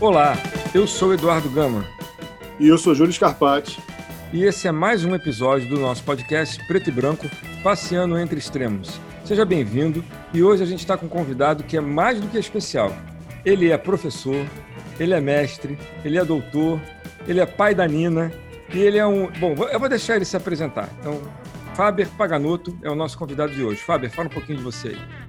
Olá, eu sou Eduardo Gama. E eu sou Júlio Scarpati. E esse é mais um episódio do nosso podcast Preto e Branco, Passeando Entre Extremos. Seja bem-vindo e hoje a gente está com um convidado que é mais do que especial. Ele é professor, ele é mestre, ele é doutor, ele é pai da Nina e ele é um. Bom, eu vou deixar ele se apresentar. Então, Faber Paganotto é o nosso convidado de hoje. Faber, fala um pouquinho de você aí.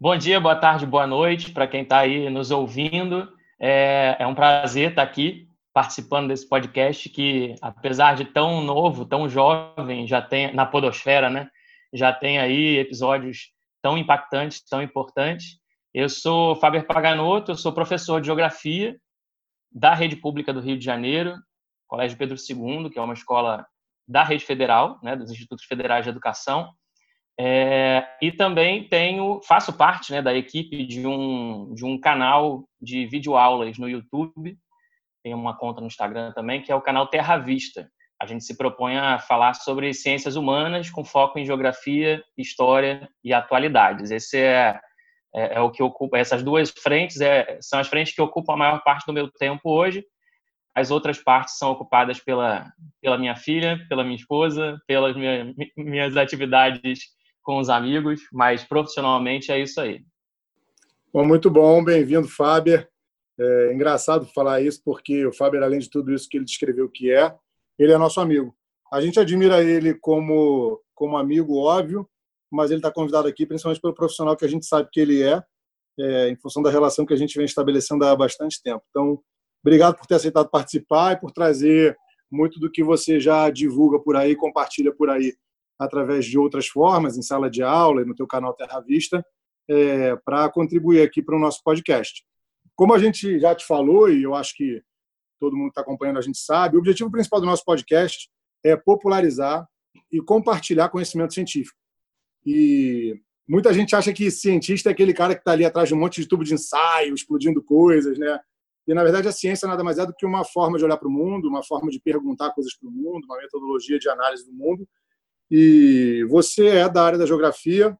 Bom dia, boa tarde, boa noite para quem está aí nos ouvindo. É, é, um prazer estar tá aqui participando desse podcast que, apesar de tão novo, tão jovem, já tem na podosfera, né? Já tem aí episódios tão impactantes, tão importantes. Eu sou Faber Paganotto, eu sou professor de geografia da rede pública do Rio de Janeiro, Colégio Pedro II, que é uma escola da rede federal, né, dos Institutos Federais de Educação. É, e também tenho, faço parte né, da equipe de um, de um canal de videoaulas no YouTube, tem uma conta no Instagram também, que é o canal Terra Vista. A gente se propõe a falar sobre ciências humanas com foco em geografia, história e atualidades. Esse é, é, é o que ocupa, essas duas frentes é, são as frentes que ocupam a maior parte do meu tempo hoje. As outras partes são ocupadas pela, pela minha filha, pela minha esposa, pelas minha, minhas atividades com os amigos, mas profissionalmente é isso aí. Bom, muito bom, bem-vindo, Faber. É engraçado falar isso, porque o Faber, além de tudo isso que ele descreveu que é, ele é nosso amigo. A gente admira ele como, como amigo, óbvio, mas ele está convidado aqui principalmente pelo profissional que a gente sabe que ele é, é, em função da relação que a gente vem estabelecendo há bastante tempo. Então, obrigado por ter aceitado participar e por trazer muito do que você já divulga por aí, compartilha por aí através de outras formas, em sala de aula e no teu canal Terra Vista, é, para contribuir aqui para o nosso podcast. Como a gente já te falou, e eu acho que todo mundo que está acompanhando a gente sabe, o objetivo principal do nosso podcast é popularizar e compartilhar conhecimento científico. E muita gente acha que cientista é aquele cara que está ali atrás de um monte de tubo de ensaio, explodindo coisas, né? E, na verdade, a ciência nada mais é do que uma forma de olhar para o mundo, uma forma de perguntar coisas para o mundo, uma metodologia de análise do mundo e você é da área da geografia,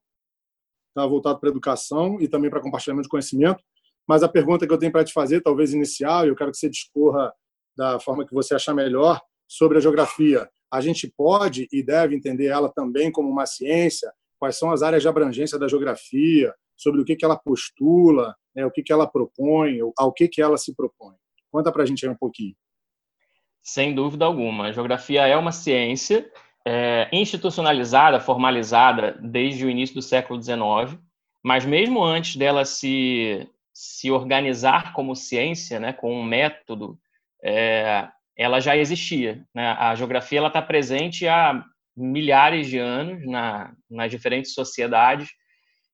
está voltado para educação e também para compartilhamento de conhecimento. Mas a pergunta que eu tenho para te fazer, talvez inicial, eu quero que você discorra da forma que você achar melhor sobre a geografia. A gente pode e deve entender ela também como uma ciência? Quais são as áreas de abrangência da geografia? Sobre o que, que ela postula, né, o que, que ela propõe, ao que, que ela se propõe? Conta para a gente aí um pouquinho. Sem dúvida alguma. A geografia é uma ciência é, institucionalizada, formalizada desde o início do século XIX, mas mesmo antes dela se, se organizar como ciência, né, com um método, é, ela já existia. Né? A geografia está presente há milhares de anos na, nas diferentes sociedades,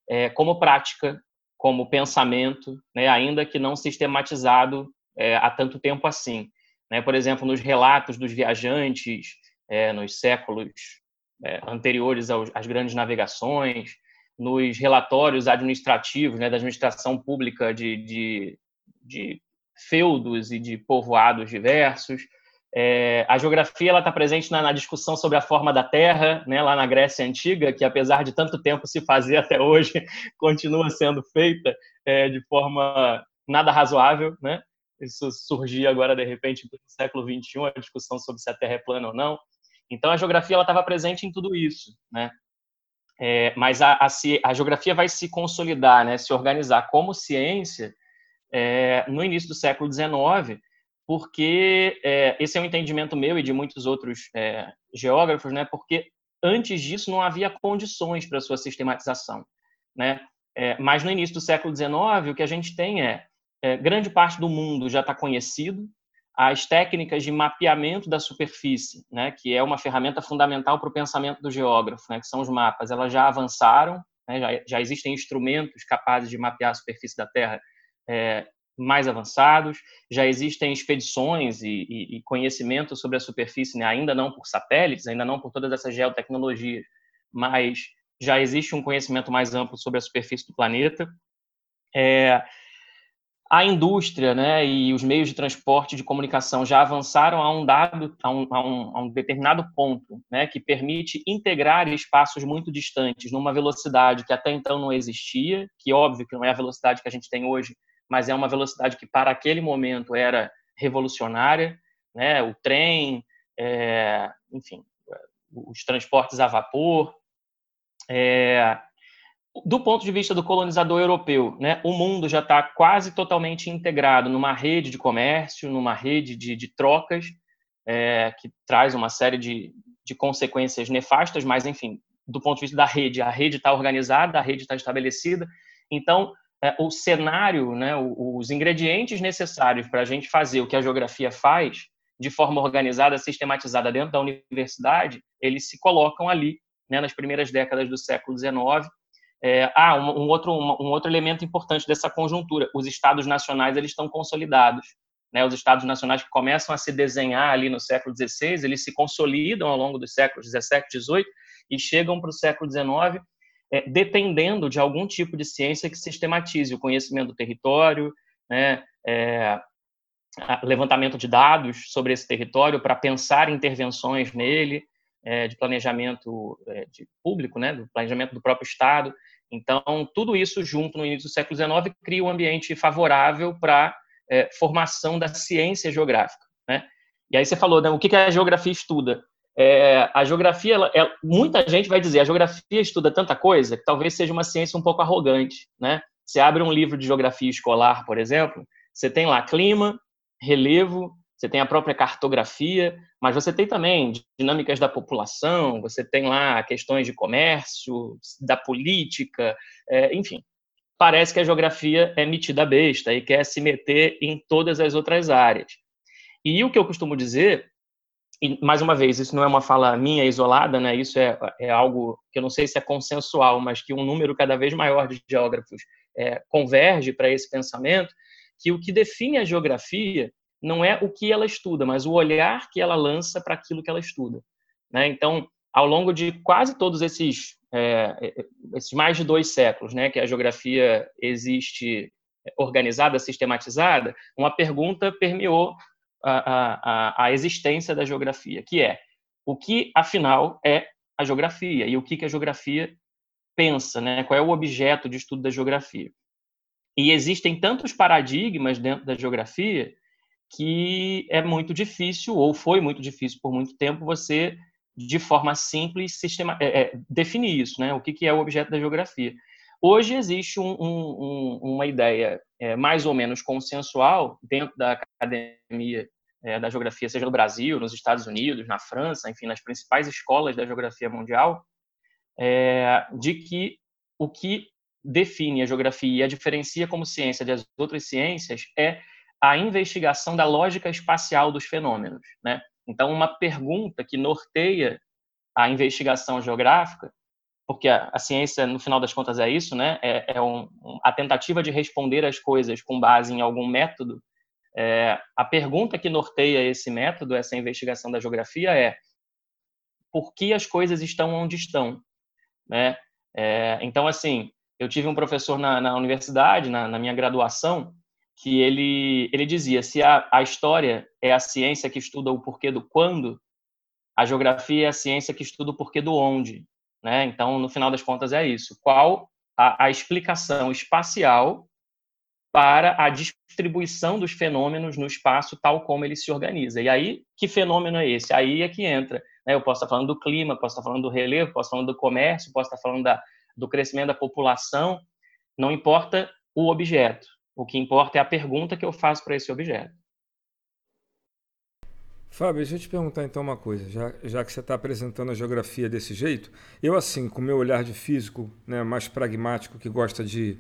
é, como prática, como pensamento, né, ainda que não sistematizado é, há tanto tempo assim. Né? Por exemplo, nos relatos dos viajantes, é, nos séculos é, anteriores aos, às grandes navegações, nos relatórios administrativos né, da administração pública de, de, de feudos e de povoados diversos. É, a geografia está presente na, na, discussão sobre a forma da Terra, né, lá na Grécia Antiga, que apesar de tanto tempo se fazer até hoje, continua sendo feita é, de forma nada razoável. Né? Isso surgia agora, de repente, no século XXI, a discussão sobre se a Terra é plana ou não. Então, a geografia estava presente em tudo isso, né? É, mas a, a, a, geografia vai se consolidar, né, se organizar como ciência é, no início do século XIX, porque é, esse é um entendimento meu e de muitos outros é, geógrafos, né, porque antes disso não havia condições para sua sistematização. Né? É, mas no início do século XIX, o que a gente tem é, é grande parte do mundo já está conhecido, as técnicas de mapeamento da superfície, né, que é uma ferramenta fundamental para o pensamento do geógrafo, né, que são os mapas, elas já avançaram, né, já, já, existem instrumentos capazes de mapear a superfície da Terra é, mais avançados, já existem expedições e, e, e conhecimento sobre a superfície, né, ainda não por satélites, ainda não por todas essas geotecnologias, mas já existe um conhecimento mais amplo sobre a superfície do planeta. É, a indústria né, e os meios de transporte de comunicação já avançaram a um dado, a um, a um, a um determinado ponto, né, que permite integrar espaços muito distantes numa velocidade que até então não existia, que óbvio que não é a velocidade que a gente tem hoje, mas é uma velocidade que para aquele momento era revolucionária, né? O trem, é, enfim, os transportes a vapor. É, do ponto de vista do colonizador europeu, né, o mundo já está quase totalmente integrado numa rede de comércio, numa rede de, de trocas, é, que traz uma série de, de consequências nefastas, mas, enfim, do ponto de vista da rede, a rede está organizada, a rede está estabelecida. Então, é, o cenário, né, os ingredientes necessários para a gente fazer o que a geografia faz, de forma organizada, sistematizada dentro da universidade, eles se colocam ali, né, nas primeiras décadas do século XIX. É, ah, um, um, outro, um, um, outro elemento importante dessa conjuntura: os estados nacionais eles estão consolidados. Né, os estados nacionais que começam a se desenhar ali no século XVI, eles se consolidam ao longo dos séculos XVII, XVIII e chegam para o século XIX é, dependendo de algum tipo de ciência que sistematize o conhecimento do território, né, é, levantamento de dados sobre esse território para pensar intervenções nele, é, de planejamento é, de público, né, do planejamento do próprio Estado. Então, tudo isso junto no início do século XIX cria um ambiente favorável para é, formação da ciência geográfica. Né? E aí você falou, né, o que, que a geografia estuda? É, a geografia, ela, ela, muita gente vai dizer, a geografia estuda tanta coisa que talvez seja uma ciência um pouco arrogante, né? Você abre um livro de geografia escolar, por exemplo, você tem lá clima, relevo, você tem a própria cartografia, mas você tem também dinâmicas da população, você tem lá questões de comércio, da política, é, enfim. Parece que a geografia é metida besta e quer se meter em todas as outras áreas. E o que eu costumo dizer, e mais uma vez, isso não é uma fala minha isolada, né? isso é, é algo que eu não sei se é consensual, mas que um número cada vez maior de geógrafos é, converge para esse pensamento, que o que define a geografia não é o que ela estuda, mas o olhar que ela lança para aquilo que ela estuda. Né? Então, ao longo de quase todos esses, é, é, esses mais de dois séculos, né, que a geografia existe organizada, sistematizada, uma pergunta permeou a, a, a existência da geografia, que é o que, afinal, é a geografia e o que, que a geografia pensa, né? qual é o objeto de estudo da geografia. E existem tantos paradigmas dentro da geografia que é muito difícil, ou foi muito difícil por muito tempo, você, de forma simples, sistema, é, é, definir isso, né? O que, que é o objeto da geografia. Hoje existe um, um, uma ideia é, mais ou menos consensual dentro da academia é, da geografia, seja no Brasil, nos Estados Unidos, na França, enfim, nas principais escolas da geografia mundial, é, de que o que define a geografia e a diferencia como ciência das outras ciências é a investigação da lógica espacial dos fenômenos. Né? Então, uma pergunta que norteia a investigação geográfica, porque a, a ciência, no final das contas, é isso, né? é, é um, a tentativa de responder as coisas com base em algum método. É, a pergunta que norteia esse método, essa investigação da geografia, é por que as coisas estão onde estão? Né? É, então, assim, eu tive um professor na, na universidade, na, na, minha graduação, que ele, ele dizia: se a, a história é a ciência que estuda o porquê do quando, a geografia é a ciência que estuda o porquê do onde. Né? Então, no final das contas, é isso. Qual a, a explicação espacial para a distribuição dos fenômenos no espaço tal como ele se organiza. E aí, que fenômeno é esse? Aí é que entra. Né? Eu posso estar falando do clima, posso estar falando do relevo, posso estar falando do comércio, posso estar falando da, do crescimento da população, não importa o objeto. O que importa é a pergunta que eu faço para esse objeto. Fábio, deixa eu te perguntar então uma coisa, já, já que você está apresentando a geografia desse jeito, eu assim, com meu olhar de físico né, mais pragmático, que gosta de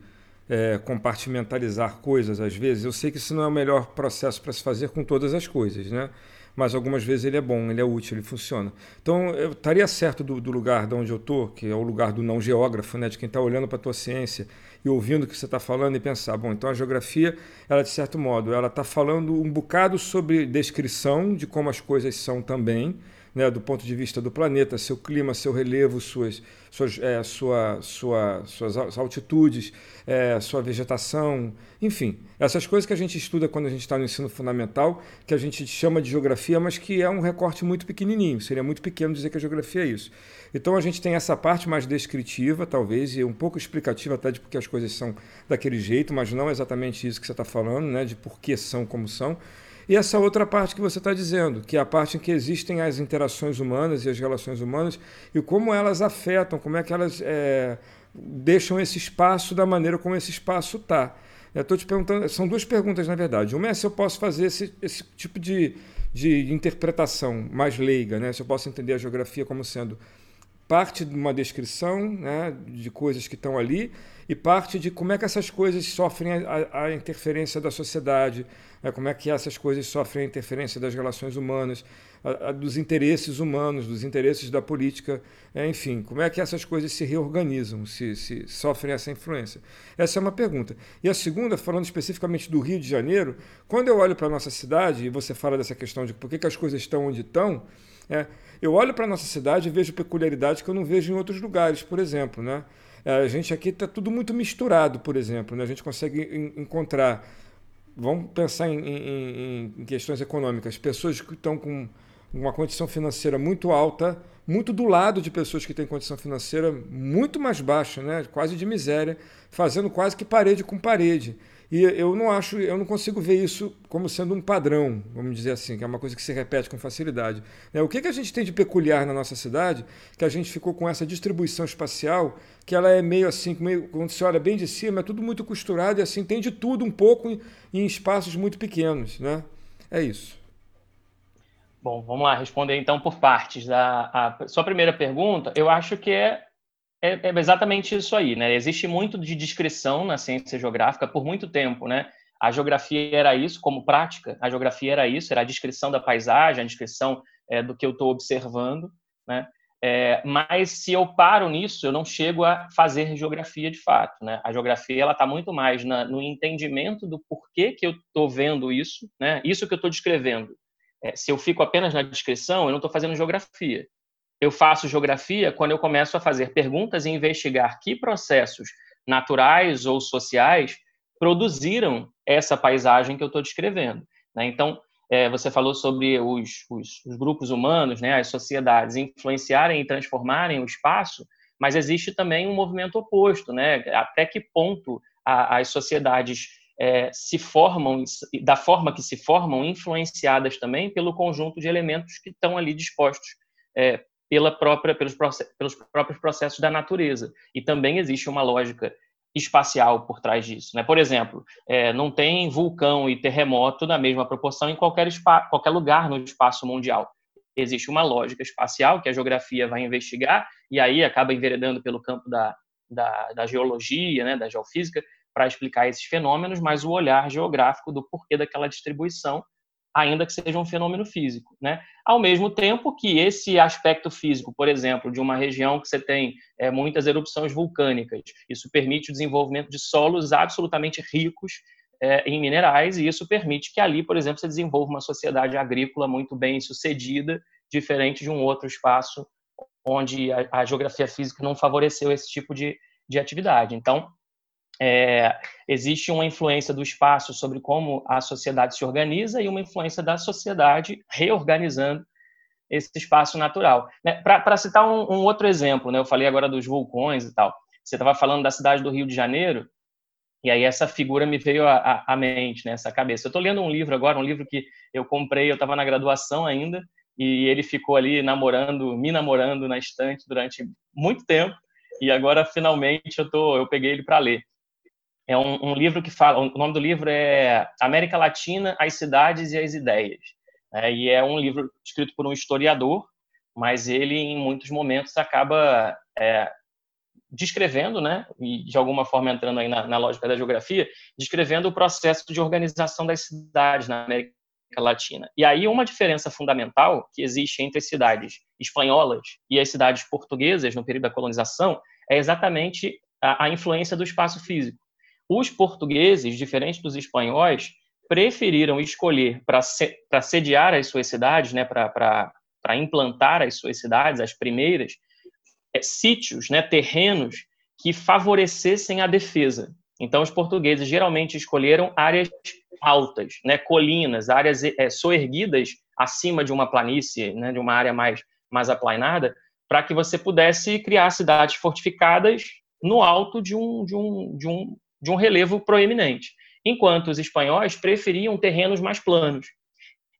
é, compartimentalizar coisas às vezes, eu sei que isso não é o melhor processo para se fazer com todas as coisas, né? mas algumas vezes ele é bom, ele é útil, ele funciona. Então, eu estaria certo do, do lugar de onde eu estou, que é o lugar do não geógrafo, né, de quem está olhando para a tua ciência e ouvindo o que você está falando e pensar, bom, então a geografia, ela de certo modo, ela está falando um bocado sobre descrição de como as coisas são também, né, do ponto de vista do planeta, seu clima, seu relevo, suas, suas, é, sua, sua, suas altitudes, é, sua vegetação, enfim, essas coisas que a gente estuda quando a gente está no ensino fundamental, que a gente chama de geografia, mas que é um recorte muito pequenininho, seria muito pequeno dizer que a geografia é isso. Então a gente tem essa parte mais descritiva, talvez, e um pouco explicativa até de porque as coisas são daquele jeito, mas não exatamente isso que você está falando, né, de por que são como são. E essa outra parte que você está dizendo, que é a parte em que existem as interações humanas e as relações humanas e como elas afetam, como é que elas é, deixam esse espaço da maneira como esse espaço está. Estou te perguntando, são duas perguntas na verdade. Uma é se eu posso fazer esse, esse tipo de, de interpretação mais leiga, né? se eu posso entender a geografia como sendo parte de uma descrição né, de coisas que estão ali e parte de como é que essas coisas sofrem a, a interferência da sociedade, né, como é que essas coisas sofrem a interferência das relações humanas, a, a, dos interesses humanos, dos interesses da política, é, enfim, como é que essas coisas se reorganizam, se, se sofrem essa influência. Essa é uma pergunta. E a segunda, falando especificamente do Rio de Janeiro, quando eu olho para a nossa cidade, e você fala dessa questão de por que, que as coisas estão onde estão, é, eu olho para a nossa cidade e vejo peculiaridades que eu não vejo em outros lugares, por exemplo. Né? É, a gente aqui está tudo muito misturado, por exemplo. Né? A gente consegue encontrar, vamos pensar em, em, em questões econômicas, pessoas que estão com uma condição financeira muito alta, muito do lado de pessoas que têm condição financeira muito mais baixa, né? quase de miséria, fazendo quase que parede com parede. E eu não acho, eu não consigo ver isso como sendo um padrão, vamos dizer assim, que é uma coisa que se repete com facilidade. É, o que, que a gente tem de peculiar na nossa cidade, que a gente ficou com essa distribuição espacial, que ela é meio assim, meio, quando você olha bem de cima, é tudo muito costurado e assim, tem de tudo um pouco em, em espaços muito pequenos. Né? É isso. Bom, vamos lá, responder então por partes. A, a sua primeira pergunta, eu acho que é é, é, exatamente isso aí, né? Existe muito de descrição na ciência geográfica por muito tempo, né? A geografia era isso, como prática, a geografia era isso, era a descrição da paisagem, a descrição é, do que eu estou observando, né? É, mas se eu paro nisso, eu não chego a fazer geografia de fato, né? A geografia ela está muito mais na, no entendimento do porquê que eu estou vendo isso, né? Isso que eu estou descrevendo. É, se eu fico apenas na descrição, eu não estou fazendo geografia. Eu faço geografia quando eu começo a fazer perguntas e investigar que processos naturais ou sociais produziram essa paisagem que eu estou descrevendo. Né? Então, é, você falou sobre os, os, os, grupos humanos, né, as sociedades influenciarem e transformarem o espaço, mas existe também um movimento oposto, né? Até que ponto a, as sociedades é, se formam, da forma que se formam, influenciadas também pelo conjunto de elementos que estão ali dispostos é, pela própria, pelos, pelos próprios processos da natureza. E também existe uma lógica espacial por trás disso. Né? Por exemplo, é, não tem vulcão e terremoto na mesma proporção em qualquer, qualquer lugar no espaço mundial. Existe uma lógica espacial que a geografia vai investigar e aí acaba enveredando pelo campo da, da, da geologia, né, da geofísica, para explicar esses fenômenos, mas o olhar geográfico do porquê daquela distribuição ainda que seja um fenômeno físico, né? Ao mesmo tempo que esse aspecto físico, por exemplo, de uma região que você tem é, muitas erupções vulcânicas, isso permite o desenvolvimento de solos absolutamente ricos é, em minerais e isso permite que ali, por exemplo, você desenvolva uma sociedade agrícola muito bem sucedida, diferente de um outro espaço onde a, a geografia física não favoreceu esse tipo de, de atividade. Então, é, existe uma influência do espaço sobre como a sociedade se organiza e uma influência da sociedade reorganizando esse espaço natural. Né? Para citar um, um, outro exemplo, né? eu falei agora dos vulcões e tal. Você estava falando da cidade do Rio de Janeiro, e aí essa figura me veio à, mente, né? cabeça. Eu estou lendo um livro agora, um livro que eu comprei, eu estava na graduação ainda, e ele ficou ali namorando, me namorando na estante durante muito tempo, e agora finalmente eu, tô, eu peguei ele para ler é um, um, livro que fala, o nome do livro é América Latina, as cidades e as ideias. É, e é um livro escrito por um historiador, mas ele em muitos momentos acaba é, descrevendo, né, e de alguma forma entrando aí na, na, lógica da geografia, descrevendo o processo de organização das cidades na América Latina. E aí uma diferença fundamental que existe entre as cidades espanholas e as cidades portuguesas no período da colonização é exatamente a, a influência do espaço físico. Os portugueses, diferente dos espanhóis, preferiram escolher para sediar as suas cidades, né, para implantar as suas cidades, as primeiras, é, sítios, né, terrenos que favorecessem a defesa. Então, os portugueses geralmente escolheram áreas altas, né, colinas, áreas é, soerguidas acima de uma planície, né, de uma área mais, mais aplainada, para que você pudesse criar cidades fortificadas no alto de um, de um, de um, de um relevo proeminente. Enquanto os espanhóis preferiam terrenos mais planos.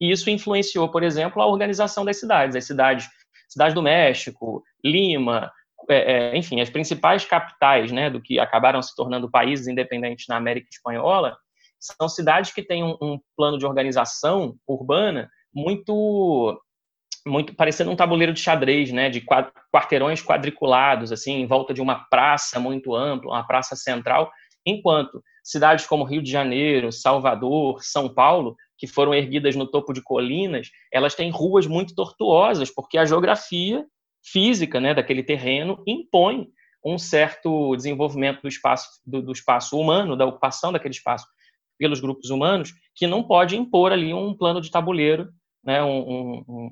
E isso influenciou, por exemplo, a organização das cidades. As cidades, cidade do México, Lima, é, é, enfim, as principais capitais né, do que acabaram se tornando países independentes na América Espanhola, são cidades que têm um, um plano de organização urbana muito muito parecendo um tabuleiro de xadrez, né, de quarteirões quadriculados, assim, em volta de uma praça muito ampla, uma praça central, enquanto cidades como Rio de Janeiro, Salvador, São Paulo, que foram erguidas no topo de colinas, elas têm ruas muito tortuosas, porque a geografia física né, daquele terreno impõe um certo desenvolvimento do espaço, do, do, espaço humano, da ocupação daquele espaço pelos grupos humanos, que não pode impor ali um plano de tabuleiro, né, um, um, um,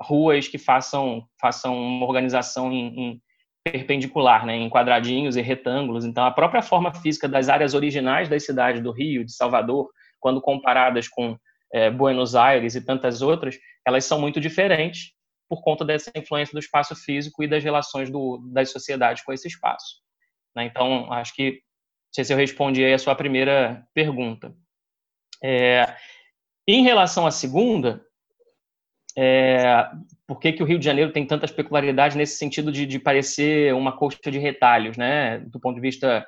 ruas que façam, façam uma organização em, em perpendicular, né, em quadradinhos e retângulos. Então, a própria forma física das áreas originais das cidades do Rio, de Salvador, quando comparadas com é, Buenos Aires e tantas outras, elas são muito diferentes por conta dessa influência do espaço físico e das relações do, das sociedades com esse espaço. Né? Então, acho que, não sei se eu respondi aí a sua primeira pergunta. É, em relação à segunda, é, por que, que o Rio de Janeiro tem tantas peculiaridades nesse sentido de, de parecer uma coxa de retalhos, né? do ponto de vista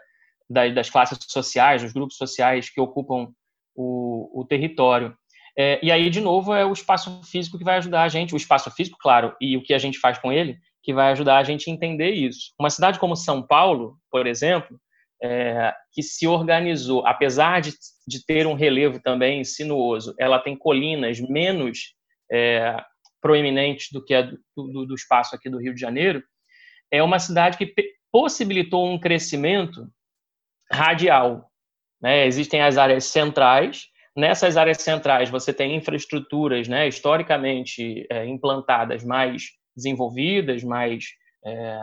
das, das classes sociais, dos grupos sociais que ocupam o, o território. É, e aí, de novo, é o espaço físico que vai ajudar a gente, o espaço físico, claro, e o que a gente faz com ele, que vai ajudar a gente a entender isso. Uma cidade como São Paulo, por exemplo, é, que se organizou, apesar de, de ter um relevo também sinuoso, ela tem colinas menos é, proeminentes do que a do, do, do espaço aqui do Rio de Janeiro, é uma cidade que possibilitou um crescimento radial. Né? Existem as áreas centrais, Nessas áreas centrais, você tem infraestruturas né, historicamente é, implantadas mais desenvolvidas, mais é,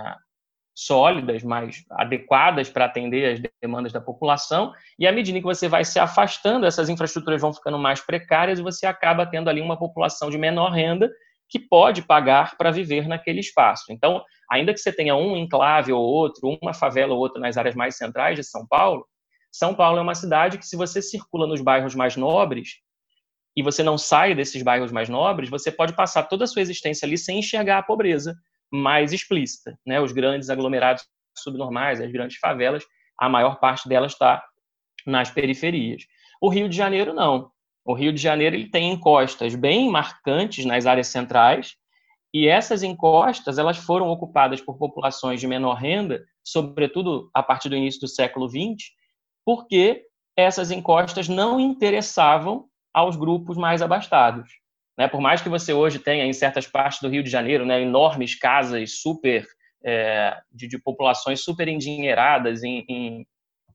sólidas, mais adequadas para atender as demandas da população, e à medida que você vai se afastando, essas infraestruturas vão ficando mais precárias e você acaba tendo ali uma população de menor renda que pode pagar para viver naquele espaço. Então, ainda que você tenha um enclave ou outro, uma favela ou outra nas áreas mais centrais de São Paulo, são Paulo é uma cidade que, se você circula nos bairros mais nobres e você não sai desses bairros mais nobres, você pode passar toda a sua existência ali sem enxergar a pobreza mais explícita. Né? Os grandes aglomerados subnormais, as grandes favelas, a maior parte delas está nas periferias. O Rio de Janeiro, não. O Rio de Janeiro ele tem encostas bem marcantes nas áreas centrais, e essas encostas elas foram ocupadas por populações de menor renda, sobretudo a partir do início do século XX, porque essas encostas não interessavam aos grupos mais abastados. Né? Por mais que você hoje tenha, em certas partes do Rio de Janeiro, né, enormes casas super é, de, de, populações super endinheiradas em, em,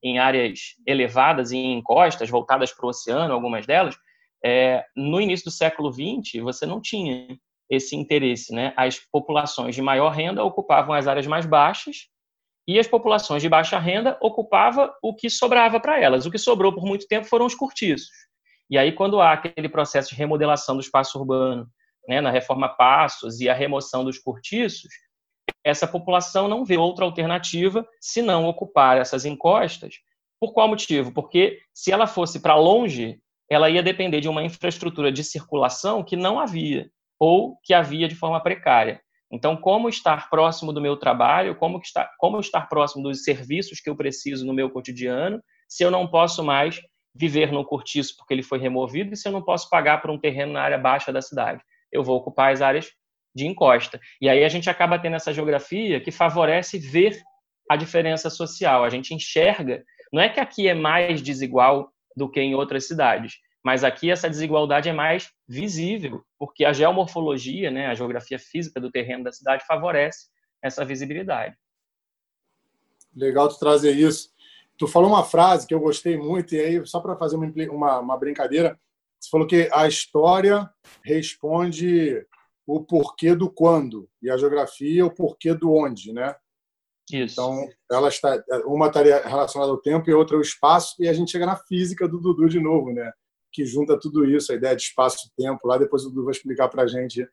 em, áreas elevadas e em encostas voltadas para o oceano, algumas delas, é, no início do século XX você não tinha esse interesse. Né? As populações de maior renda ocupavam as áreas mais baixas e as populações de baixa renda ocupava o que sobrava para elas. O que sobrou por muito tempo foram os cortiços. E aí, quando há aquele processo de remodelação do espaço urbano, né, na reforma Passos e a remoção dos cortiços, essa população não vê outra alternativa se não ocupar essas encostas. Por qual motivo? Porque se ela fosse para longe, ela ia depender de uma infraestrutura de circulação que não havia, ou que havia de forma precária. Então, como estar próximo do meu trabalho, como estar, como estar próximo dos serviços que eu preciso no meu cotidiano, se eu não posso mais viver no cortiço porque ele foi removido e se eu não posso pagar por um terreno na área baixa da cidade. Eu vou ocupar as áreas de encosta. E aí a gente acaba tendo essa geografia que favorece ver a diferença social. A gente enxerga, não é que aqui é mais desigual do que em outras cidades, mas aqui essa desigualdade é mais visível, porque a geomorfologia, né, a geografia física do terreno da cidade favorece essa visibilidade. Legal tu trazer isso. Tu falou uma frase que eu gostei muito, e aí, só para fazer uma, uma, uma, brincadeira, você falou que a história responde o porquê do quando e a geografia o porquê do onde, né? Isso. Então, ela está, uma estaria relacionada ao tempo e outra ao espaço, e a gente chega na física do Dudu de novo, né? Que junta tudo isso, a ideia de espaço e tempo. Lá depois o Dudu vai explicar para a gente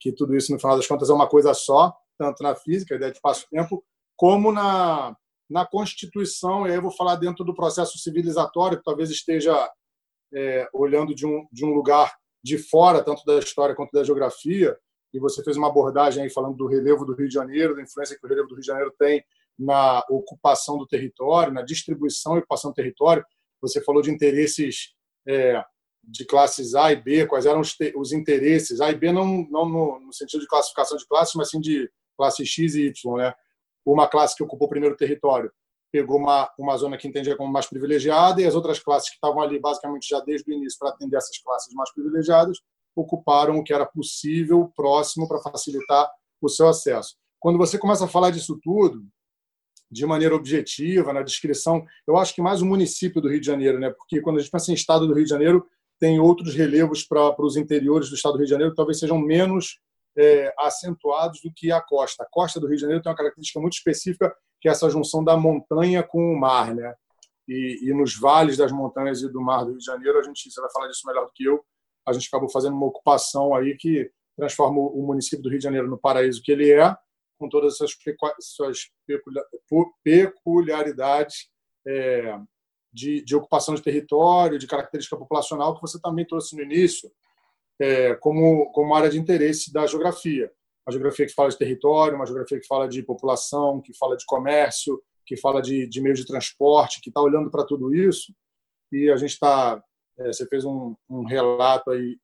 que tudo isso, no final das contas, é uma coisa só, tanto na física, a ideia de espaço e tempo, como na, na Constituição, e aí eu vou falar dentro do processo civilizatório, que talvez esteja é, olhando de um, de um lugar de fora, tanto da história quanto da geografia, e você fez uma abordagem aí falando do relevo do Rio de Janeiro, da influência que o relevo do Rio de Janeiro tem na ocupação do território, na distribuição e ocupação do território. Você falou de interesses é, de classes A e B, quais eram os, os interesses. A e B não, não no, no, sentido de classificação de classes, mas sim de classe X e Y. Né? Uma classe que ocupou o primeiro território pegou uma, uma zona que entendia como mais privilegiada e as outras classes que estavam ali basicamente já desde o início para atender essas classes mais privilegiadas ocuparam o que era possível próximo para facilitar o seu acesso. Quando você começa a falar disso tudo, de maneira objetiva, na descrição, eu acho que mais o município do Rio de Janeiro, né? porque quando a gente pensa em estado do Rio de Janeiro, tem outros relevos para, para os interiores do estado do Rio de Janeiro que talvez sejam menos é, acentuados do que a costa. A costa do Rio de Janeiro tem uma característica muito específica, que é essa junção da montanha com o mar. Né? E, e nos vales das montanhas e do mar do Rio de Janeiro, a gente você vai falar disso melhor do que eu, a gente acabou fazendo uma ocupação aí que transforma o município do Rio de Janeiro no paraíso que ele é, com todas essas suas peculiaridades é, de, de, ocupação de território, de característica populacional, que você também trouxe no início, é, como, como área de interesse da geografia. Uma geografia que fala de território, uma geografia que fala de população, que fala de comércio, que fala de, de meios de transporte, que está olhando para tudo isso. E a gente está é, você fez um, um relato aí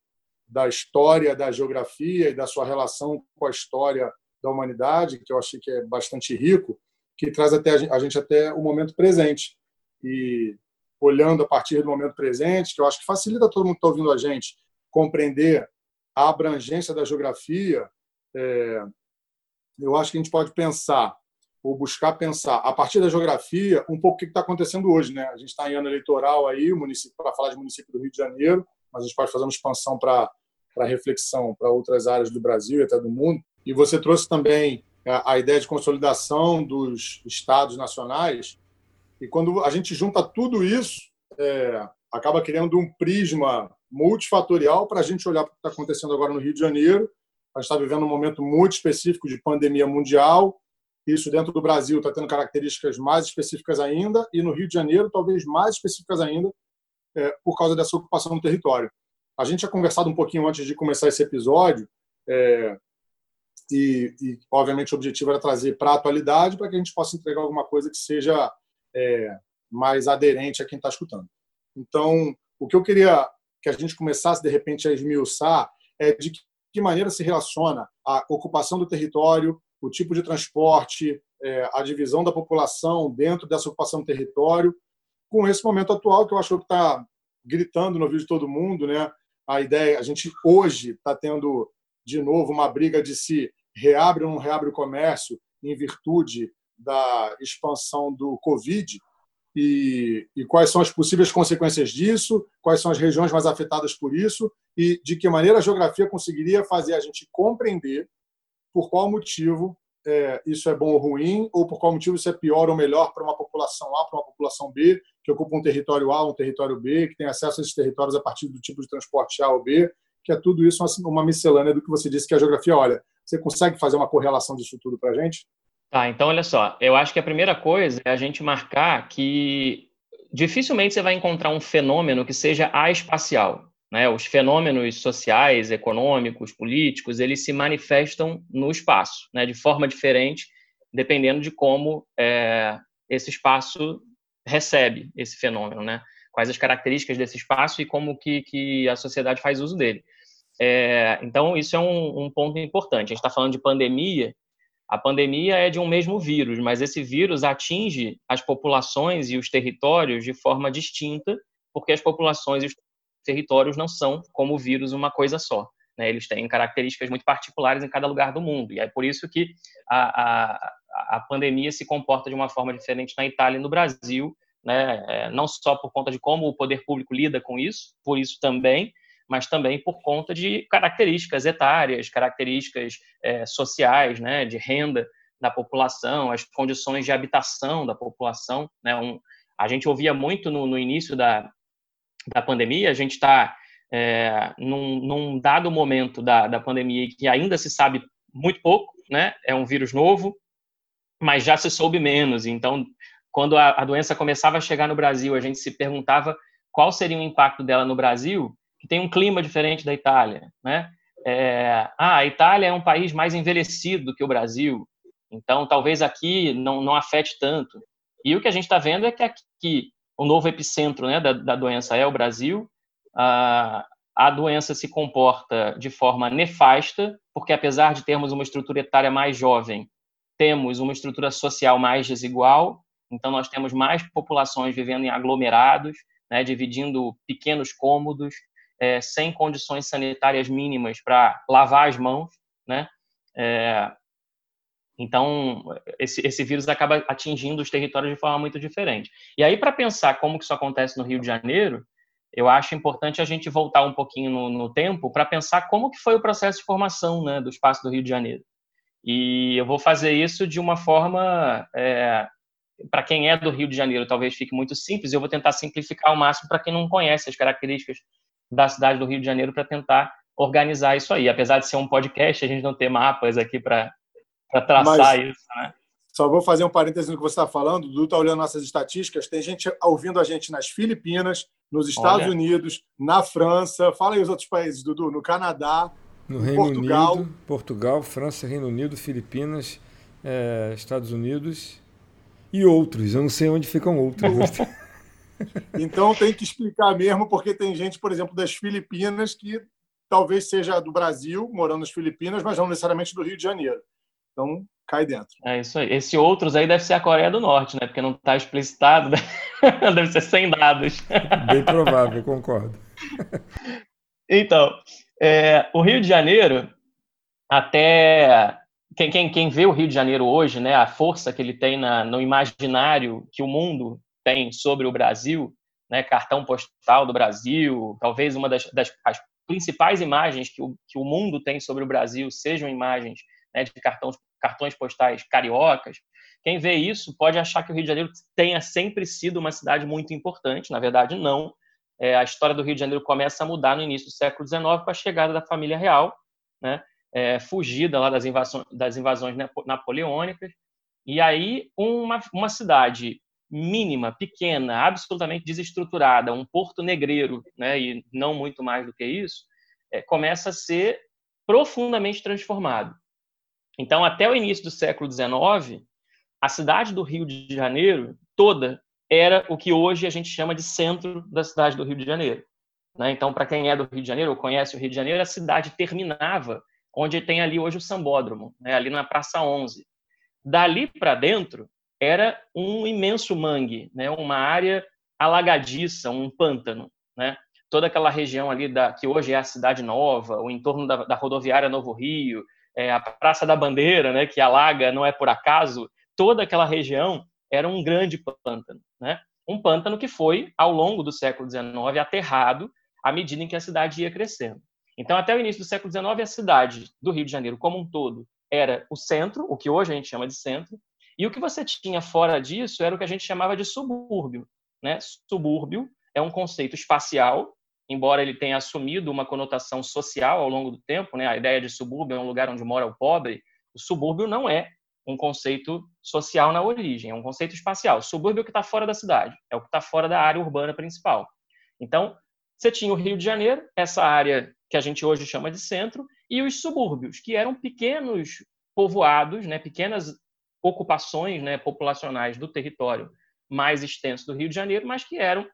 da história da geografia e da sua relação com a história da humanidade, que eu achei que é bastante rico, que traz até a gente até o momento presente. E olhando a partir do momento presente, que eu acho que facilita todo mundo que está ouvindo a gente compreender a abrangência da geografia, é, eu acho que a gente pode pensar ou buscar pensar, a partir da geografia, um pouco o que está acontecendo hoje. Né? A gente está em ano eleitoral aí, para falar de município do Rio de Janeiro, mas a gente pode fazer uma expansão para reflexão para outras áreas do Brasil e até do mundo. E você trouxe também a, a ideia de consolidação dos estados nacionais. E quando a gente junta tudo isso, é, acaba criando um prisma multifatorial para a gente olhar o que está acontecendo agora no Rio de Janeiro. A gente está vivendo um momento muito específico de pandemia mundial, isso dentro do Brasil está tendo características mais específicas ainda, e no Rio de Janeiro, talvez mais específicas ainda, é, por causa dessa ocupação do território. A gente tinha conversado um pouquinho antes de começar esse episódio, é, e, e, obviamente, o objetivo era trazer para a atualidade, para que a gente possa entregar alguma coisa que seja é, mais aderente a quem está escutando. Então, o que eu queria que a gente começasse, de repente, a esmiuçar é de que maneira se relaciona a ocupação do território o tipo de transporte, é, a divisão da população dentro dessa ocupação do território, com esse momento atual que eu acho que está gritando no ouvido de todo mundo, né? A ideia, a gente hoje está tendo de novo uma briga de se reabre ou não reabre o comércio em virtude da expansão do Covid e, e, quais são as possíveis consequências disso, quais são as regiões mais afetadas por isso e de que maneira a geografia conseguiria fazer a gente compreender por qual motivo é, isso é bom ou ruim, ou por qual motivo isso é pior ou melhor para uma população A, para uma população B, que ocupa um território A, um território B, que tem acesso a esses territórios a partir do tipo de transporte A ou B, que é tudo isso uma miscelânea do que você disse que a geografia olha. Você consegue fazer uma correlação disso tudo para a gente? Tá, então olha só, eu acho que a primeira coisa é a gente marcar que dificilmente você vai encontrar um fenômeno que seja espacial. Né? Os fenômenos sociais, econômicos, políticos, eles se manifestam no espaço, né? de forma diferente, dependendo de como é, esse espaço recebe esse fenômeno, né? quais as características desse espaço e como que, que a sociedade faz uso dele. É, então, isso é um, um ponto importante. A gente está falando de pandemia, a pandemia é de um mesmo vírus, mas esse vírus atinge as populações e os territórios de forma distinta, porque as populações e os territórios não são, como o vírus, uma coisa só. Né? Eles têm características muito particulares em cada lugar do mundo. E é por isso que a, a, a pandemia se comporta de uma forma diferente na Itália e no Brasil, né? É, não só por conta de como o poder público lida com isso, por isso também, mas também por conta de características etárias, características é, sociais, né, de renda da população, as condições de habitação da população. Né, um, a gente ouvia muito no, no início da, da pandemia, a gente está é, num, num, dado momento da, da pandemia que ainda se sabe muito pouco, né, é um vírus novo, mas já se soube menos, então quando a, a doença começava a chegar no Brasil, a gente se perguntava qual seria o impacto dela no Brasil, que tem um clima diferente da Itália, né? É, ah, a Itália é um país mais envelhecido do que o Brasil, então talvez aqui não, não afete tanto. E o que a gente está vendo é que aqui o novo epicentro né, da, da doença é o Brasil, a, a doença se comporta de forma nefasta, porque apesar de termos uma estrutura etária mais jovem, temos uma estrutura social mais desigual, então, nós temos mais populações vivendo em aglomerados, né, dividindo pequenos cômodos, é, sem condições sanitárias mínimas para lavar as mãos, né? É, então, esse, esse vírus acaba atingindo os territórios de forma muito diferente. E aí, para pensar como que isso acontece no Rio de Janeiro, eu acho importante a gente voltar um pouquinho no, no tempo para pensar como que foi o processo de formação né, do espaço do Rio de Janeiro. E eu vou fazer isso de uma forma é, para quem é do Rio de Janeiro, talvez fique muito simples. Eu vou tentar simplificar ao máximo para quem não conhece as características da cidade do Rio de Janeiro para tentar organizar isso aí. Apesar de ser um podcast, a gente não ter mapas aqui para traçar Mas, isso, né? Só vou fazer um parênteses no que você está falando. O Dudu está olhando nossas estatísticas. Tem gente ouvindo a gente nas Filipinas, nos Estados Olha. Unidos, na França. Fala aí os outros países, Dudu. No Canadá, no Reino Portugal. Unido, Portugal, França, Reino Unido, Filipinas, é, Estados Unidos e outros. Eu não sei onde ficam outros. então tem que explicar mesmo, porque tem gente, por exemplo, das Filipinas que talvez seja do Brasil, morando nas Filipinas, mas não necessariamente do Rio de Janeiro. Então, cai dentro. É isso aí. Esse outros aí deve ser a Coreia do Norte, né? Porque não está explicitado, né? deve ser sem dados. Bem provável, concordo. Então, é, o Rio de Janeiro, até quem, quem, quem vê o Rio de Janeiro hoje, né, a força que ele tem na, no imaginário que o mundo tem sobre o Brasil, né, cartão postal do Brasil, talvez uma das, das principais imagens que o, que o mundo tem sobre o Brasil sejam imagens né, de cartões, cartões postais cariocas. Quem vê isso pode achar que o Rio de Janeiro tenha sempre sido uma cidade muito importante. Na verdade, não. É, a história do Rio de Janeiro começa a mudar no início do século XIX com a chegada da família real, né? é, fugida lá das invasões, das invasões napoleônicas. E aí, uma, uma cidade mínima, pequena, absolutamente desestruturada, um porto negreiro, né, e não muito mais do que isso, é, começa a ser profundamente transformado. Então, até o início do século XIX, a cidade do Rio de Janeiro toda era o que hoje a gente chama de centro da cidade do Rio de Janeiro. Né? Então, para quem é do Rio de Janeiro ou conhece o Rio de Janeiro, a cidade terminava onde tem ali hoje o Sambódromo, né, ali na Praça 11. Dali para dentro era um imenso mangue, né, uma área alagadiça, um pântano, né? Toda aquela região ali da que hoje é a Cidade Nova, o entorno da, da rodoviária Novo Rio, é, a Praça da Bandeira, né, que alaga não é por acaso, toda aquela região era um grande pântano, né? Um pântano que foi ao longo do século XIX aterrado à medida em que a cidade ia crescendo. Então, até o início do século XIX, a cidade do Rio de Janeiro como um todo era o centro, o que hoje a gente chama de centro, e o que você tinha fora disso era o que a gente chamava de subúrbio. Né? Subúrbio é um conceito espacial, embora ele tenha assumido uma conotação social ao longo do tempo, né? a ideia de subúrbio é um lugar onde mora o pobre, o subúrbio não é um conceito social na origem, é um conceito espacial. Subúrbio é o que está fora da cidade, é o que está fora da área urbana principal. Então, você tinha o Rio de Janeiro, essa área que a gente hoje chama de centro, e os subúrbios, que eram pequenos povoados, né, pequenas ocupações né, populacionais do território mais extenso do Rio de Janeiro, mas que eram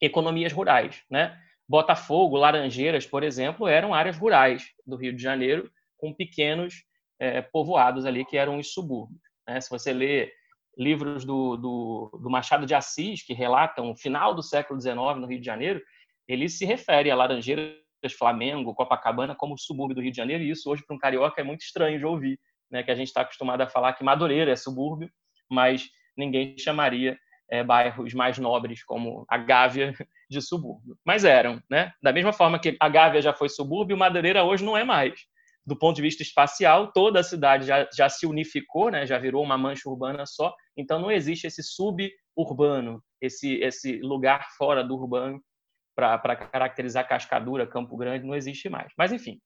economias rurais. Né? Botafogo, Laranjeiras, por exemplo, eram áreas rurais do Rio de Janeiro, com pequenos é, povoados ali que eram os subúrbios. Né? Se você lê livros do, do, do, Machado de Assis, que relatam o final do século XIX no Rio de Janeiro, ele se refere a Laranjeiras Flamengo, Copacabana como subúrbio do Rio de Janeiro, e isso hoje para um carioca é muito estranho de ouvir, né? que a gente está acostumado a falar que Madureira é subúrbio, mas ninguém chamaria é, bairros mais nobres como a Gávea de subúrbio. Mas eram, né? Da mesma forma que a Gávea já foi subúrbio, Madureira hoje não é mais. Do ponto de vista espacial, toda a cidade já, já se unificou, né? já virou uma mancha urbana só, então não existe esse suburbano, esse, esse lugar fora do urbano para caracterizar Cascadura, Campo Grande, não existe mais. Mas, enfim.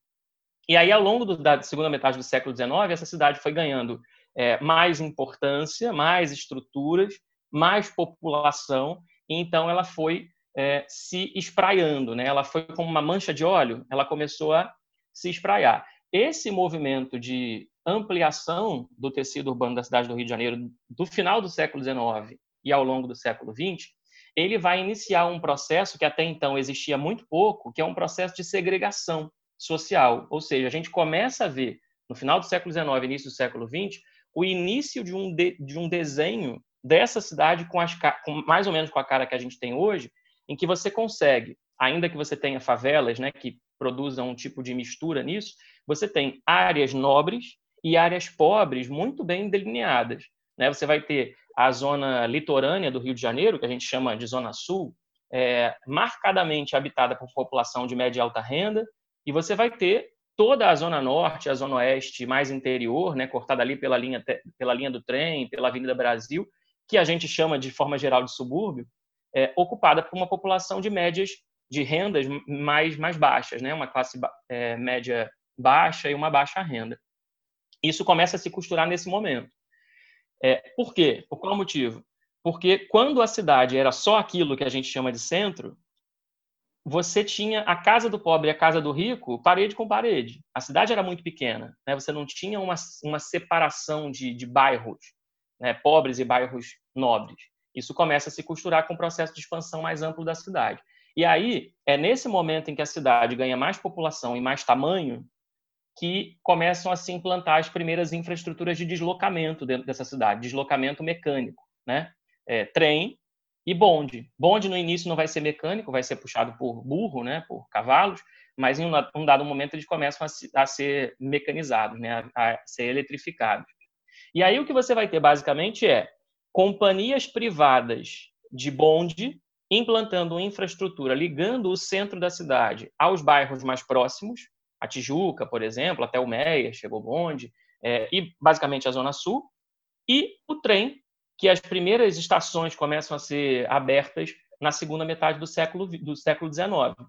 E aí, ao longo do, da segunda metade do século XIX, essa cidade foi ganhando é, mais importância, mais estruturas, mais população, e então ela foi é, se espraiando, né? ela foi como uma mancha de óleo, ela começou a se espraiar. Esse movimento de ampliação do tecido urbano da cidade do Rio de Janeiro do final do século XIX e ao longo do século XX, ele vai iniciar um processo que até então existia muito pouco, que é um processo de segregação social. Ou seja, a gente começa a ver, no final do século XIX início do século XX, o início de um, de, de um desenho dessa cidade com, as, com mais ou menos com a cara que a gente tem hoje, em que você consegue, ainda que você tenha favelas, né, que produzam um tipo de mistura nisso, você tem áreas nobres e áreas pobres muito bem delineadas. Né? Você vai ter a zona litorânea do Rio de Janeiro, que a gente chama de Zona Sul, é, marcadamente habitada por população de média e alta renda, e você vai ter toda a Zona Norte, a Zona Oeste mais interior, né, cortada ali pela linha, pela linha do trem, pela Avenida Brasil, que a gente chama de forma geral de subúrbio, é, ocupada por uma população de médias de rendas mais, mais baixas, né? uma classe é, média baixa e uma baixa renda. Isso começa a se costurar nesse momento. É, por quê? Por qual motivo? Porque quando a cidade era só aquilo que a gente chama de centro, você tinha a casa do pobre e a casa do rico parede com parede. A cidade era muito pequena, né? você não tinha uma, uma separação de, de bairros né? pobres e bairros nobres. Isso começa a se costurar com o processo de expansão mais amplo da cidade. E aí, é nesse momento em que a cidade ganha mais população e mais tamanho que começam a se implantar as primeiras infraestruturas de deslocamento dentro dessa cidade, deslocamento mecânico, né? É, trem e bonde. Bonde no início não vai ser mecânico, vai ser puxado por burro, né? Por cavalos, mas em um dado momento eles começam a, se, a ser mecanizados, né? A, a ser eletrificados. E aí o que você vai ter basicamente é companhias privadas de bonde implantando infraestrutura, ligando o centro da cidade aos bairros mais próximos, a Tijuca, por exemplo, até o Meia, chegou bonde, é, e basicamente a Zona Sul, e o trem, que as primeiras estações começam a ser abertas na segunda metade do século do século XIX.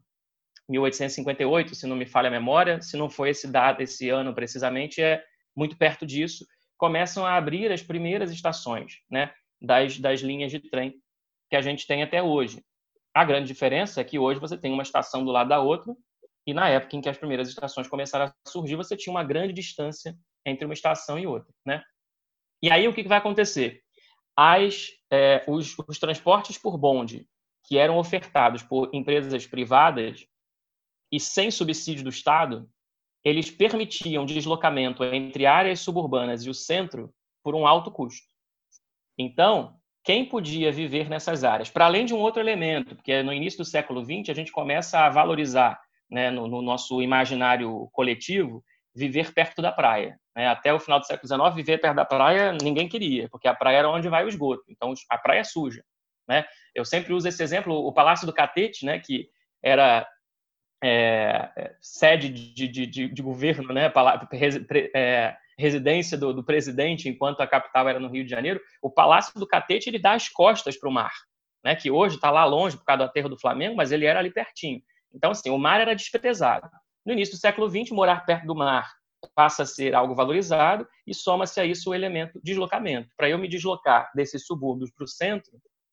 1858, se não me falha a memória, se não foi esse dado, esse ano precisamente, é muito perto disso, começam a abrir as primeiras estações né, das, das linhas de trem que a gente tem até hoje. A grande diferença é que hoje você tem uma estação do lado da outra, e na época em que as primeiras estações começaram a surgir, você tinha uma grande distância entre uma estação e outra. Né? E aí o que vai acontecer? As, é, os, os transportes por bonde que eram ofertados por empresas privadas e sem subsídio do Estado, eles permitiam deslocamento entre áreas suburbanas e o centro por um alto custo. Então, quem podia viver nessas áreas? Para além de um outro elemento, porque no início do século XX a gente começa a valorizar, né, no, no nosso imaginário coletivo, viver perto da praia. Né? Até o final do século XIX, viver perto da praia ninguém queria, porque a praia era onde vai o esgoto. Então, a praia é suja. Né? Eu sempre uso esse exemplo, o Palácio do Catete, né, que era é, é, sede de, de, de, de, governo, né, é, residência do, do, presidente, enquanto a capital era no Rio de Janeiro, o Palácio do Catete ele dá as costas para o mar, né, que hoje está lá longe por causa do aterro do Flamengo, mas ele era ali pertinho. Então, assim, o mar era desprezado. No início do século XX, morar perto do mar passa a ser algo valorizado e soma-se a isso o elemento deslocamento. Para eu me deslocar desses subúrbios para o centro,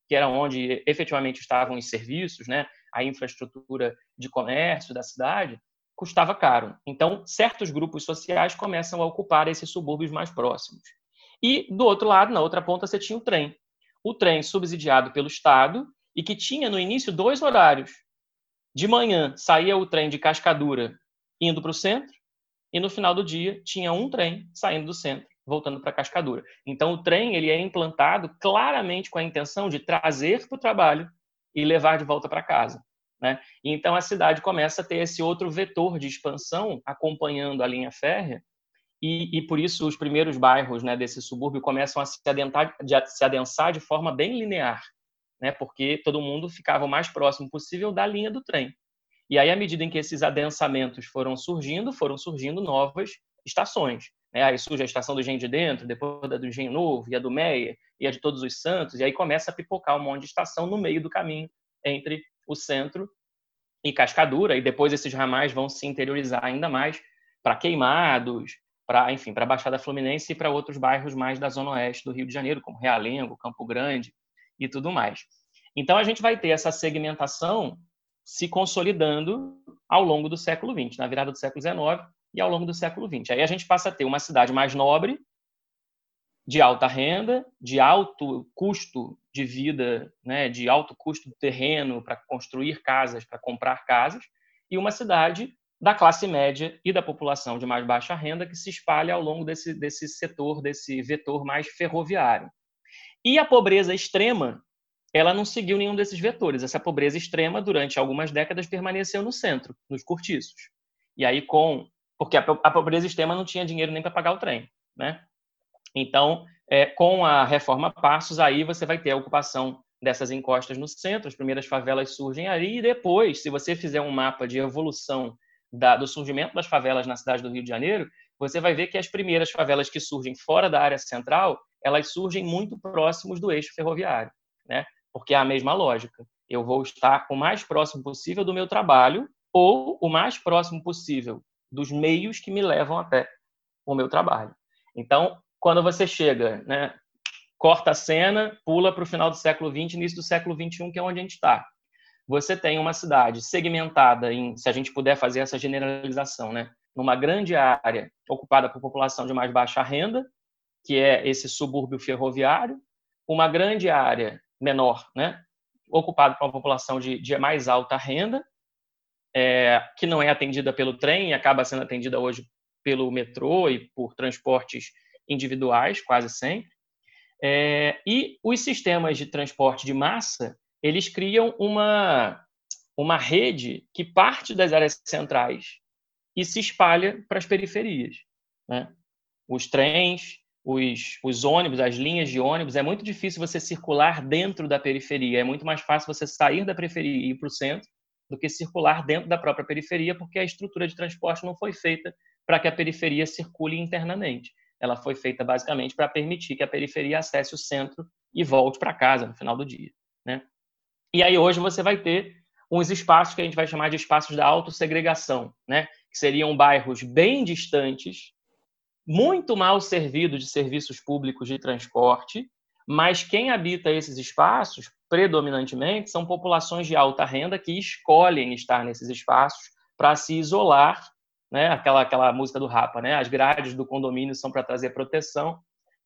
que era onde efetivamente estavam os serviços, né, a infraestrutura de comércio da cidade, custava caro. Então, certos grupos sociais começam a ocupar esses subúrbios mais próximos. E, do outro lado, na outra ponta, você tinha o trem. O trem subsidiado pelo Estado e que tinha, no início, dois horários. De manhã, saía o trem de Cascadura indo para o centro e, no final do dia, tinha um trem saindo do centro voltando para Cascadura. Então, o trem ele é implantado claramente com a intenção de trazer para o trabalho e levar de volta para casa. Né? Então a cidade começa a ter esse outro vetor de expansão acompanhando a linha férrea e, e por isso os primeiros bairros né, desse subúrbio começam a se, adentar, de, a se adensar de forma bem linear. né? Porque todo mundo ficava o mais próximo possível da linha do trem. E aí, à medida em que esses adensamentos foram surgindo, foram surgindo novas estações. Né? Aí surge a estação do Engenho de Dentro, depois da do Engenho Novo, e a do Meia, e a de Todos os Santos, e aí começa a pipocar um monte de estação no meio do caminho entre o centro e Cascadura, e depois esses ramais vão se interiorizar ainda mais para Queimados, para enfim, para a Baixada Fluminense e para outros bairros mais da zona oeste do Rio de Janeiro, como Realengo, Campo Grande e tudo mais. Então a gente vai ter essa segmentação se consolidando ao longo do século XX, na virada do século XIX e ao longo do século XX. Aí a gente passa a ter uma cidade mais nobre, de alta renda, de alto custo de vida, né, de alto custo do terreno para construir casas, para comprar casas, e uma cidade da classe média e da população de mais baixa renda que se espalha ao longo desse, desse setor, desse vetor mais ferroviário. E a pobreza extrema, ela não seguiu nenhum desses vetores. Essa pobreza extrema, durante algumas décadas, permaneceu no centro, nos cortiços. E aí, com. Porque a, pobreza extrema não tinha dinheiro nem para pagar o trem, né? Então, é, com a reforma Passos, aí você vai ter a ocupação dessas encostas no centro, as primeiras favelas surgem ali, e depois, se você fizer um mapa de evolução da, do surgimento das favelas na cidade do Rio de Janeiro, você vai ver que as primeiras favelas que surgem fora da área central, elas surgem muito próximos do eixo ferroviário, né? Porque é a mesma lógica. Eu vou estar o mais próximo possível do meu trabalho ou o mais próximo possível dos meios que me levam até o meu trabalho. Então, quando você chega, né, corta a cena, pula para o final do século XX, início do século XXI, que é onde a gente está. Você tem uma cidade segmentada em, se a gente puder fazer essa generalização, né, numa grande área ocupada por população de mais baixa renda, que é esse subúrbio ferroviário, uma grande área menor, né, ocupada por uma população de, de mais alta renda, é, que não é atendida pelo trem e acaba sendo atendida hoje pelo metrô e por transportes individuais, quase sempre. É, e os sistemas de transporte de massa, eles criam uma, uma rede que parte das áreas centrais e se espalha para as periferias. Né? Os trens, os, os ônibus, as linhas de ônibus, é muito difícil você circular dentro da periferia. É muito mais fácil você sair da periferia e ir para o centro do que circular dentro da própria periferia, porque a estrutura de transporte não foi feita para que a periferia circule internamente ela foi feita basicamente para permitir que a periferia acesse o centro e volte para casa no final do dia, né? E aí hoje você vai ter uns espaços que a gente vai chamar de espaços da autossegregação, né? Que seriam bairros bem distantes, muito mal servidos de serviços públicos de transporte, mas quem habita esses espaços, predominantemente, são populações de alta renda que escolhem estar nesses espaços para se isolar né? Aquela aquela música do Rapa, né? As grades do condomínio são para trazer proteção,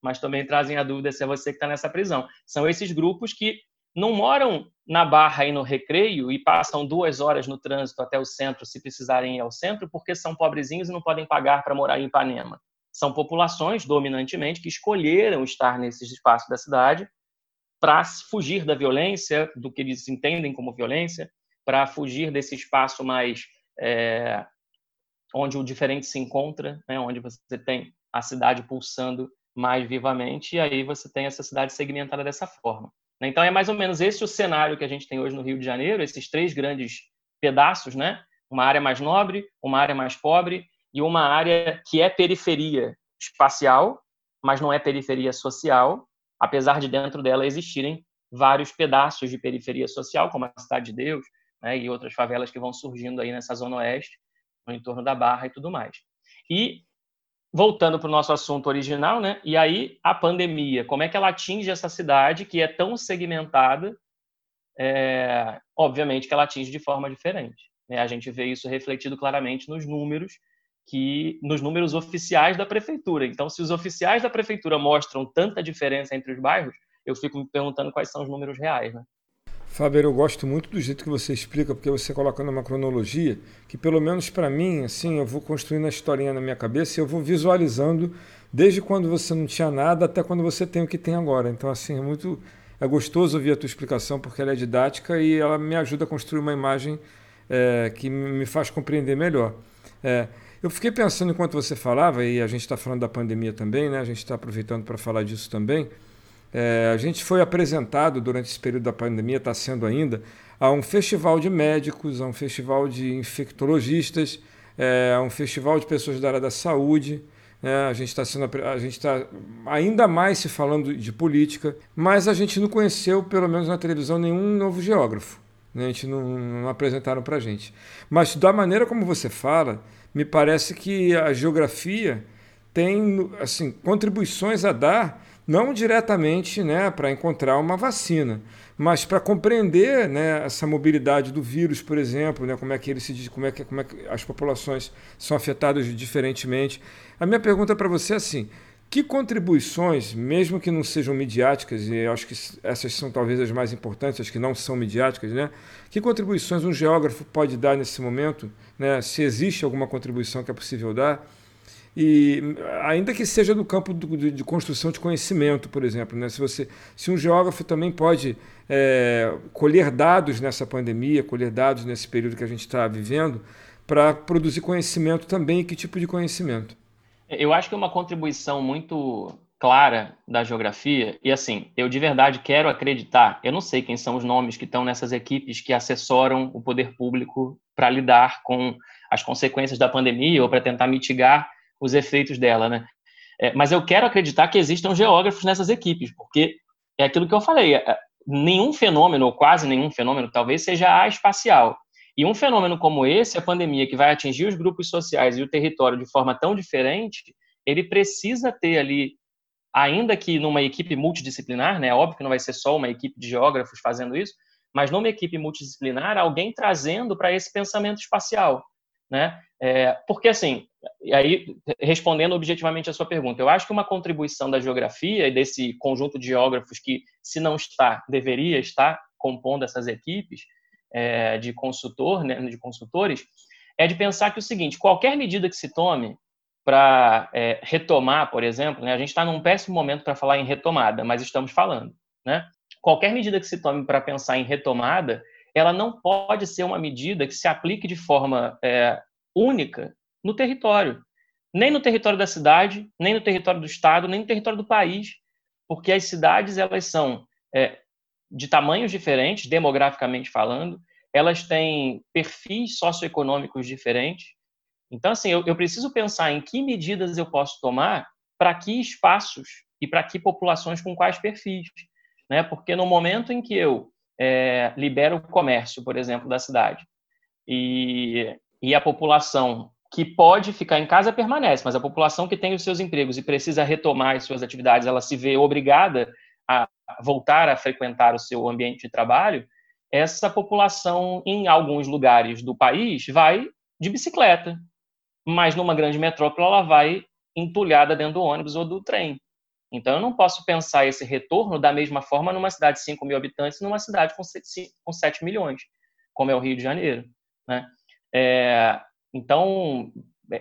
mas também trazem a dúvida se é você que está nessa prisão. São esses grupos que não moram na Barra e no Recreio e passam duas horas no trânsito até o centro, se precisarem ir ao centro, porque são pobrezinhos e não podem pagar para morar em Ipanema. São populações, dominantemente, que escolheram estar nesses espaços da cidade para fugir da violência, do que eles entendem como violência, para fugir desse espaço mais é, onde o diferente se encontra, né, onde você tem a cidade pulsando mais vivamente, e aí você tem essa cidade segmentada dessa forma. Então é mais ou menos esse o cenário que a gente tem hoje no Rio de Janeiro, esses três grandes pedaços, né? Uma área mais nobre, uma área mais pobre e uma área que é periferia espacial, mas não é periferia social, apesar de dentro dela existirem vários pedaços de periferia social, como a Cidade de Deus, né, e outras favelas que vão surgindo aí nessa zona oeste, no entorno da Barra e tudo mais. E voltando para o nosso assunto original, né? E aí a pandemia, como é que ela atinge essa cidade que é tão segmentada? É, obviamente que ela atinge de forma diferente. Né? A gente vê isso refletido claramente nos números que nos números oficiais da prefeitura. Então, se os oficiais da prefeitura mostram tanta diferença entre os bairros, eu fico me perguntando quais são os números reais, né? Fábio, eu gosto muito do jeito que você explica, porque você coloca numa cronologia que, pelo menos para mim, assim, eu vou construindo a historinha na minha cabeça e eu vou visualizando desde quando você não tinha nada até quando você tem o que tem agora. Então, assim, é muito é gostoso ouvir a tua explicação porque ela é didática e ela me ajuda a construir uma imagem é, que me faz compreender melhor. É, eu fiquei pensando enquanto você falava, e a gente está falando da pandemia também, né? a gente está aproveitando para falar disso também É, a gente foi apresentado durante esse período da pandemia, está sendo ainda, a um festival de médicos, a um festival de infectologistas, é, a um festival de pessoas da área da saúde. É, a gente está sendo a gente está ainda mais se falando de política, mas a gente não conheceu, pelo menos na televisão, nenhum novo geógrafo. Né? A gente não, não apresentaram para gente. Mas da maneira como você fala, me parece que a geografia tem assim contribuições a dar não diretamente né, para encontrar uma vacina, mas para compreender né, essa mobilidade do vírus, por exemplo, né, como é que ele se como é que, como é que as populações são afetadas diferentemente. A minha pergunta para você é assim: que contribuições, mesmo que não sejam midiáticas, e acho que essas são talvez as mais importantes, as que não são midiáticas, né? Que contribuições um geógrafo pode dar nesse momento, né? Se existe alguma contribuição que é possível dar? E ainda que seja no campo do, de, de, construção de conhecimento, por exemplo, né? se, você, se um geógrafo também pode é, colher dados nessa pandemia, colher dados nesse período que a gente está vivendo, para produzir conhecimento também, que tipo de conhecimento? Eu acho que é uma contribuição muito clara da geografia, e assim, eu de verdade quero acreditar, eu não sei quem são os nomes que estão nessas equipes que assessoram o poder público para lidar com as consequências da pandemia ou para tentar mitigar os efeitos dela, né? É, mas eu quero acreditar que existam geógrafos nessas equipes, porque é aquilo que eu falei, é, nenhum fenômeno, ou quase nenhum fenômeno, talvez seja espacial. E um fenômeno como esse, a pandemia, que vai atingir os grupos sociais e o território de forma tão diferente, ele precisa ter ali, ainda que numa equipe multidisciplinar, né? Óbvio que não vai ser só uma equipe de geógrafos fazendo isso, mas numa equipe multidisciplinar, alguém trazendo para esse pensamento espacial, né? É, porque assim, aí, respondendo objetivamente a sua pergunta, eu acho que uma contribuição da geografia e desse conjunto de geógrafos que, se não está, deveria estar compondo essas equipes é, de consultor, né, de consultores, é de pensar que o seguinte: qualquer medida que se tome para é, retomar, por exemplo, né, a gente está num péssimo momento para falar em retomada, mas estamos falando, né? Qualquer medida que se tome para pensar em retomada, ela não pode ser uma medida que se aplique de forma é, única no território. Nem no território da cidade, nem no território do estado, nem no território do país, porque as cidades elas são é, de tamanhos diferentes, demograficamente falando, elas têm perfis socioeconômicos diferentes. Então, assim, eu, eu preciso pensar em que medidas eu posso tomar para que espaços e para que populações com quais perfis. Né? Porque no momento em que eu é, libero o comércio, por exemplo, da cidade, e, e a população que pode ficar em casa permanece, mas a população que tem os seus empregos e precisa retomar as suas atividades, ela se vê obrigada voltar a frequentar o seu ambiente de trabalho, essa população, em alguns lugares do país, vai de bicicleta, mas numa grande metrópole ela vai entulhada dentro do ônibus ou do trem. Então, eu não posso pensar esse retorno da mesma forma numa cidade de 5 mil habitantes numa cidade com 7 milhões, como é o Rio de Janeiro. Né? É, então,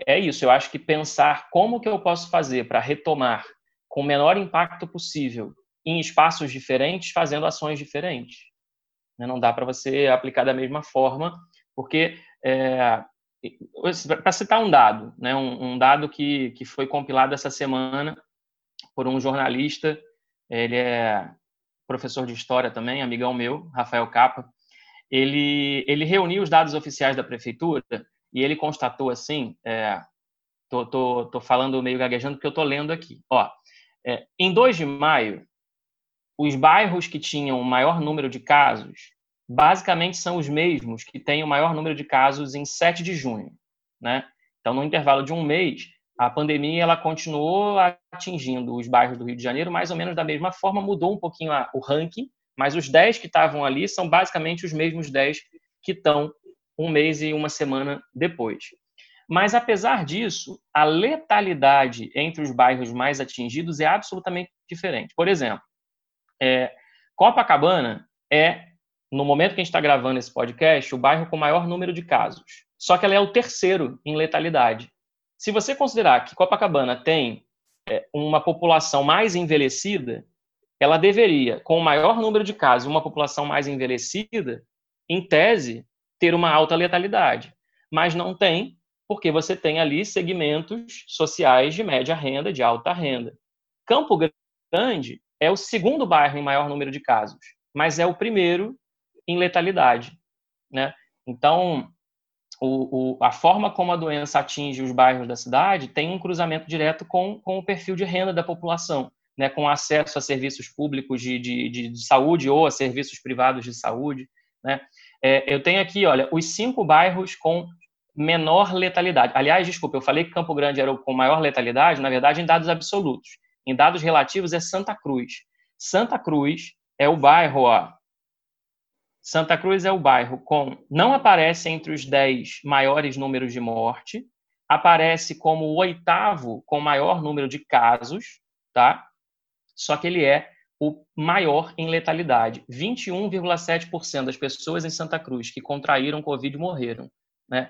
é isso. Eu acho que pensar como que eu posso fazer para retomar com o menor impacto possível em espaços diferentes, fazendo ações diferentes. Né? Não dá para você aplicar da mesma forma, porque, é, para citar um dado, né? um, um dado que, que foi compilado essa semana por um jornalista, ele é professor de história também, amigão meu, Rafael Capa, ele, ele reuniu os dados oficiais da prefeitura e ele constatou assim, é, tô, tô, tô falando meio gaguejando porque eu tô lendo aqui. Ó, é, em 2 de maio, os bairros que tinham o maior número de casos, basicamente são os mesmos que têm o maior número de casos em 7 de junho, né? Então, no intervalo de um mês, a pandemia ela continuou atingindo os bairros do Rio de Janeiro mais ou menos da mesma forma, mudou um pouquinho o ranking, mas os 10 que estavam ali são basicamente os mesmos 10 que estão um mês e uma semana depois. Mas, apesar disso, a letalidade entre os bairros mais atingidos é absolutamente diferente. Por exemplo, é, Copacabana é, no momento que a gente está gravando esse podcast, o bairro com maior número de casos. Só que ela é o terceiro em letalidade. Se você considerar que Copacabana tem é, uma população mais envelhecida, ela deveria, com o maior número de casos, uma população mais envelhecida, em tese, ter uma alta letalidade. Mas não tem, porque você tem ali segmentos sociais de média renda, de alta renda. Campo Grande é o segundo bairro em maior número de casos, mas é o primeiro em letalidade. Né? Então, o, o, a forma como a doença atinge os bairros da cidade tem um cruzamento direto com, com o perfil de renda da população, né, com acesso a serviços públicos de, de, de, de saúde ou a serviços privados de saúde. Né? É, eu tenho aqui, olha, os cinco bairros com menor letalidade. Aliás, desculpa, eu falei que Campo Grande era o com maior letalidade, na verdade, em dados absolutos. Em dados relativos, é Santa Cruz. Santa Cruz é o bairro, ó, Santa Cruz é o bairro com. Não aparece entre os 10 maiores números de morte, aparece como o oitavo com maior número de casos, tá? Só que ele é o maior em letalidade. 21,7% das pessoas em Santa Cruz que contraíram Covid morreram, né?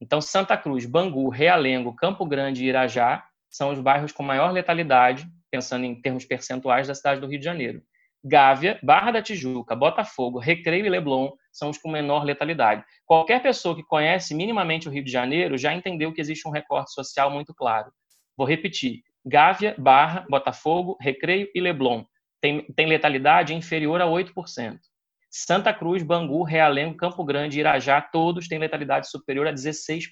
Então, Santa Cruz, Bangu, Realengo, Campo Grande e Irajá são os bairros com maior letalidade, pensando em termos percentuais da cidade do Rio de Janeiro. Gávea, Barra da Tijuca, Botafogo, Recreio e Leblon são os com menor letalidade. Qualquer pessoa que conhece minimamente o Rio de Janeiro já entendeu que existe um recorte social muito claro. Vou repetir: Gávea, Barra, Botafogo, Recreio e Leblon tem, tem letalidade inferior a 8%. Santa Cruz, Bangu, Realengo, Campo Grande Irajá, todos têm letalidade superior a 16%.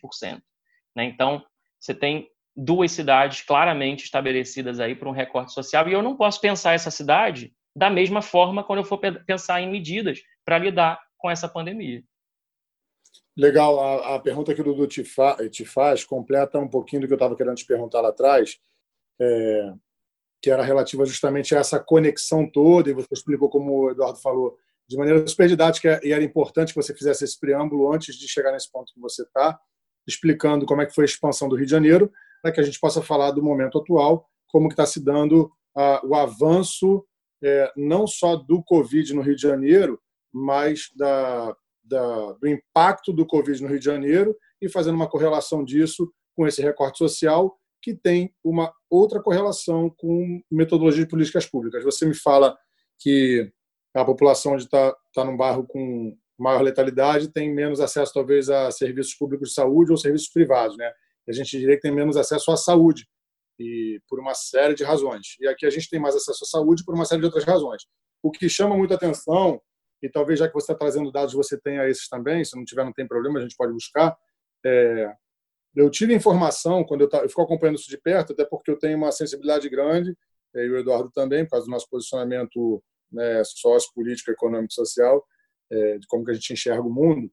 Né? Então, você tem duas cidades claramente estabelecidas aí para um recorte social, e eu não posso pensar essa cidade da mesma forma quando eu for pensar em medidas para lidar com essa pandemia. Legal, a, a pergunta que o Dudu te, fa, te, faz completa um pouquinho do que eu estava querendo te perguntar lá atrás, é, que era relativa justamente a essa conexão toda, e você explicou, como o Eduardo falou, de maneira super didática, e era importante que você fizesse esse preâmbulo antes de chegar nesse ponto que você está, explicando como é que foi a expansão do Rio de Janeiro, para que a gente possa falar do momento atual, como que está se dando uh, o avanço é, não só do Covid no Rio de Janeiro, mas da, da, do impacto do Covid no Rio de Janeiro e fazendo uma correlação disso com esse recorte social, que tem uma outra correlação com metodologia de políticas públicas. Você me fala que a população onde está tá num bairro com maior letalidade tem menos acesso, talvez, a serviços públicos de saúde ou serviços privados. Né? A gente diria que tem menos acesso à saúde e por uma série de razões. E aqui a gente tem mais acesso à saúde por uma série de outras razões. O que chama muita atenção, e talvez já que você está trazendo dados, você tenha esses também, se não tiver, não tem problema, a gente pode buscar. É, eu tive informação, quando eu, eu fico acompanhando isso de perto, até porque eu tenho uma sensibilidade grande, é, e o Eduardo também, por causa do nosso posicionamento né, sócio-político, econômico social, é, de como que a gente enxerga o mundo,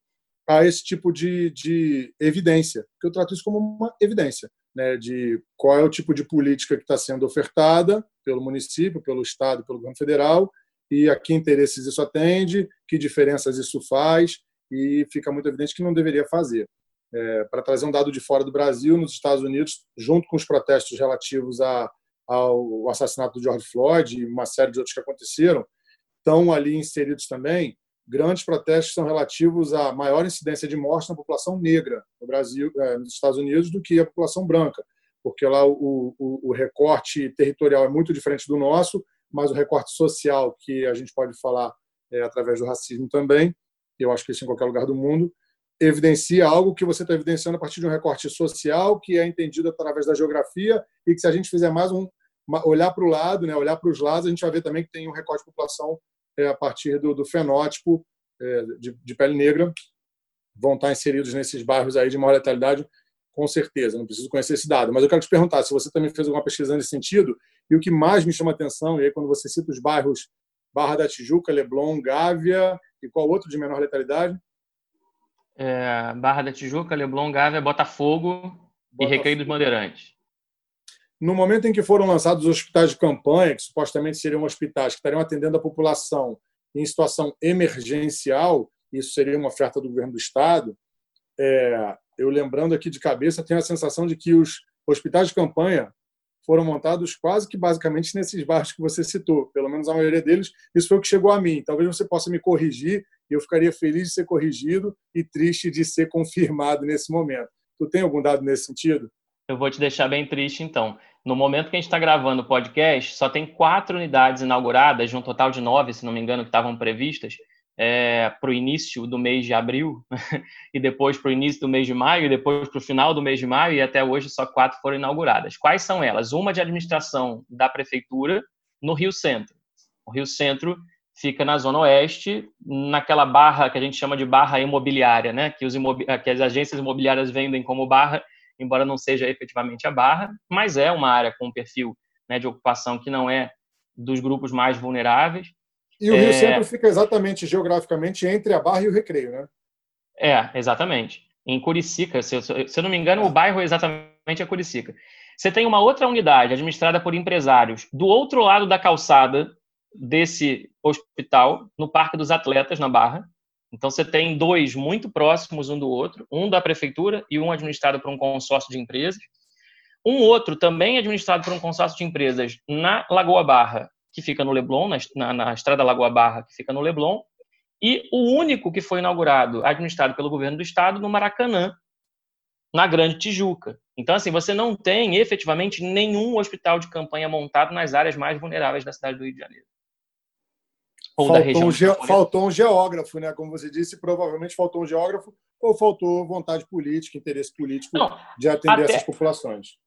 a esse tipo de, de evidência, que eu trato isso como uma evidência né, de qual é o tipo de política que está sendo ofertada pelo município, pelo Estado, pelo governo federal, e a que interesses isso atende, que diferenças isso faz, e fica muito evidente que não deveria fazer. É, para trazer um dado de fora do Brasil, nos Estados Unidos, junto com os protestos relativos a, ao assassinato do George Floyd e uma série de outros que aconteceram, estão ali inseridos também grandes protestos são relativos à maior incidência de morte na população negra no Brasil, é, nos Estados Unidos, do que a população branca, porque lá o, o, o, recorte territorial é muito diferente do nosso, mas o recorte social, que a gente pode falar é, através do racismo também, eu acho que isso em qualquer lugar do mundo, evidencia algo que você está evidenciando a partir de um recorte social que é entendido através da geografia e que se a gente fizer mais um olhar para o lado, né, olhar para os lados, a gente vai ver também que tem um recorte de população é, a partir do, do fenótipo é, de, de, pele negra, vão estar inseridos nesses bairros aí de maior letalidade, com certeza. Não preciso conhecer esse dado, mas eu quero te perguntar se você também fez alguma pesquisa nesse sentido e o que mais me chama atenção, e aí quando você cita os bairros Barra da Tijuca, Leblon, Gávea e qual outro de menor letalidade? É, Barra da Tijuca, Leblon, Gávea, Botafogo, Botafogo. e Recreio dos Bandeirantes. No momento em que foram lançados os hospitais de campanha, que supostamente seriam hospitais que estariam atendendo a população em situação emergencial, isso seria uma oferta do governo do Estado, é, eu lembrando aqui de cabeça, tenho a sensação de que os hospitais de campanha foram montados quase que basicamente nesses bairros que você citou, pelo menos a maioria deles. Isso foi o que chegou a mim. Talvez você possa me corrigir e eu ficaria feliz de ser corrigido e triste de ser confirmado nesse momento. Tu tem algum dado nesse sentido? Eu vou te deixar bem triste, então. No momento que a gente está gravando o podcast, só tem quatro unidades inauguradas, de um total de nove, se não me engano, que estavam previstas é, para o início do mês de abril, e depois para o início do mês de maio, e depois para o final do mês de maio, e até hoje só quatro foram inauguradas. Quais são elas? Uma de administração da prefeitura, no Rio Centro. O Rio Centro fica na zona oeste, naquela barra que a gente chama de barra imobiliária, né? que, os imobi que as agências imobiliárias vendem como barra, embora não seja efetivamente a barra, mas é uma área com um perfil né, de ocupação que não é dos grupos mais vulneráveis. E o Rio é... Centro fica exatamente geograficamente entre a Barra e o Recreio, né? É, exatamente. Em Curicica, se eu, se eu não me engano, o bairro exatamente é Curicica. Você tem uma outra unidade administrada por empresários do outro lado da calçada desse hospital, no Parque dos Atletas, na Barra. Então, você tem dois muito próximos um do outro, um da prefeitura e um administrado por um consórcio de empresas. Um outro também administrado por um consórcio de empresas na Lagoa Barra, que fica no Leblon, na, na, Estrada Lagoa Barra, que fica no Leblon. E o único que foi inaugurado, administrado pelo governo do estado, no Maracanã, na Grande Tijuca. Então, assim, você não tem efetivamente nenhum hospital de campanha montado nas áreas mais vulneráveis da cidade do Rio de Janeiro. Ou faltou. Um ge... Faltou um geógrafo, né? Como você disse, provavelmente faltou um geógrafo ou faltou vontade política, interesse político não, de atender até... essas populações.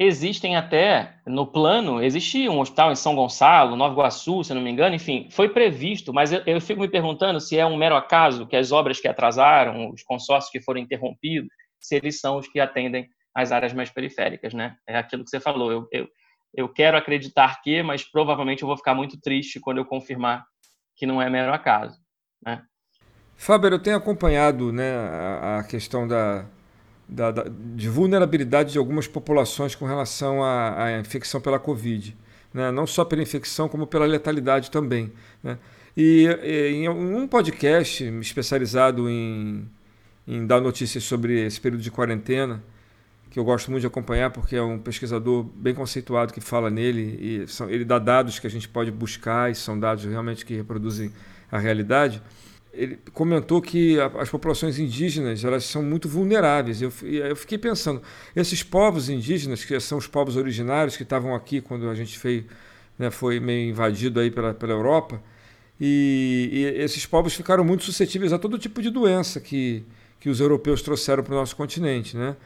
Existem até, no plano, existia um hospital em São Gonçalo, Nova Iguaçu, se não me engano, enfim, foi previsto, mas eu, eu fico me perguntando se é um mero acaso que as obras que atrasaram, os consórcios que foram interrompidos, se eles são os que atendem às áreas mais periféricas, né? É aquilo que você falou. Eu, eu, eu quero acreditar que, mas provavelmente eu vou ficar muito triste quando eu confirmar que não é mero acaso, né? Fábio, eu tenho acompanhado né, a, a questão da, da, da, de vulnerabilidade de algumas populações com relação à, à infecção pela Covid. Né? Não só pela infecção, como pela letalidade também. Né? E, e em um podcast especializado em em dar notícias sobre esse período de quarentena, que eu gosto muito de acompanhar porque é um pesquisador bem conceituado que fala nele e são, ele dá dados que a gente pode buscar e são dados realmente que reproduzem a realidade. Ele comentou que as populações indígenas elas são muito vulneráveis. Eu, eu fiquei pensando, esses povos indígenas, que são os povos originários que estavam aqui quando a gente né, foi meio invadido aí pela, pela Europa, e, e esses povos ficaram muito suscetíveis a todo tipo de doença que, que os europeus trouxeram para o nosso continente. Né?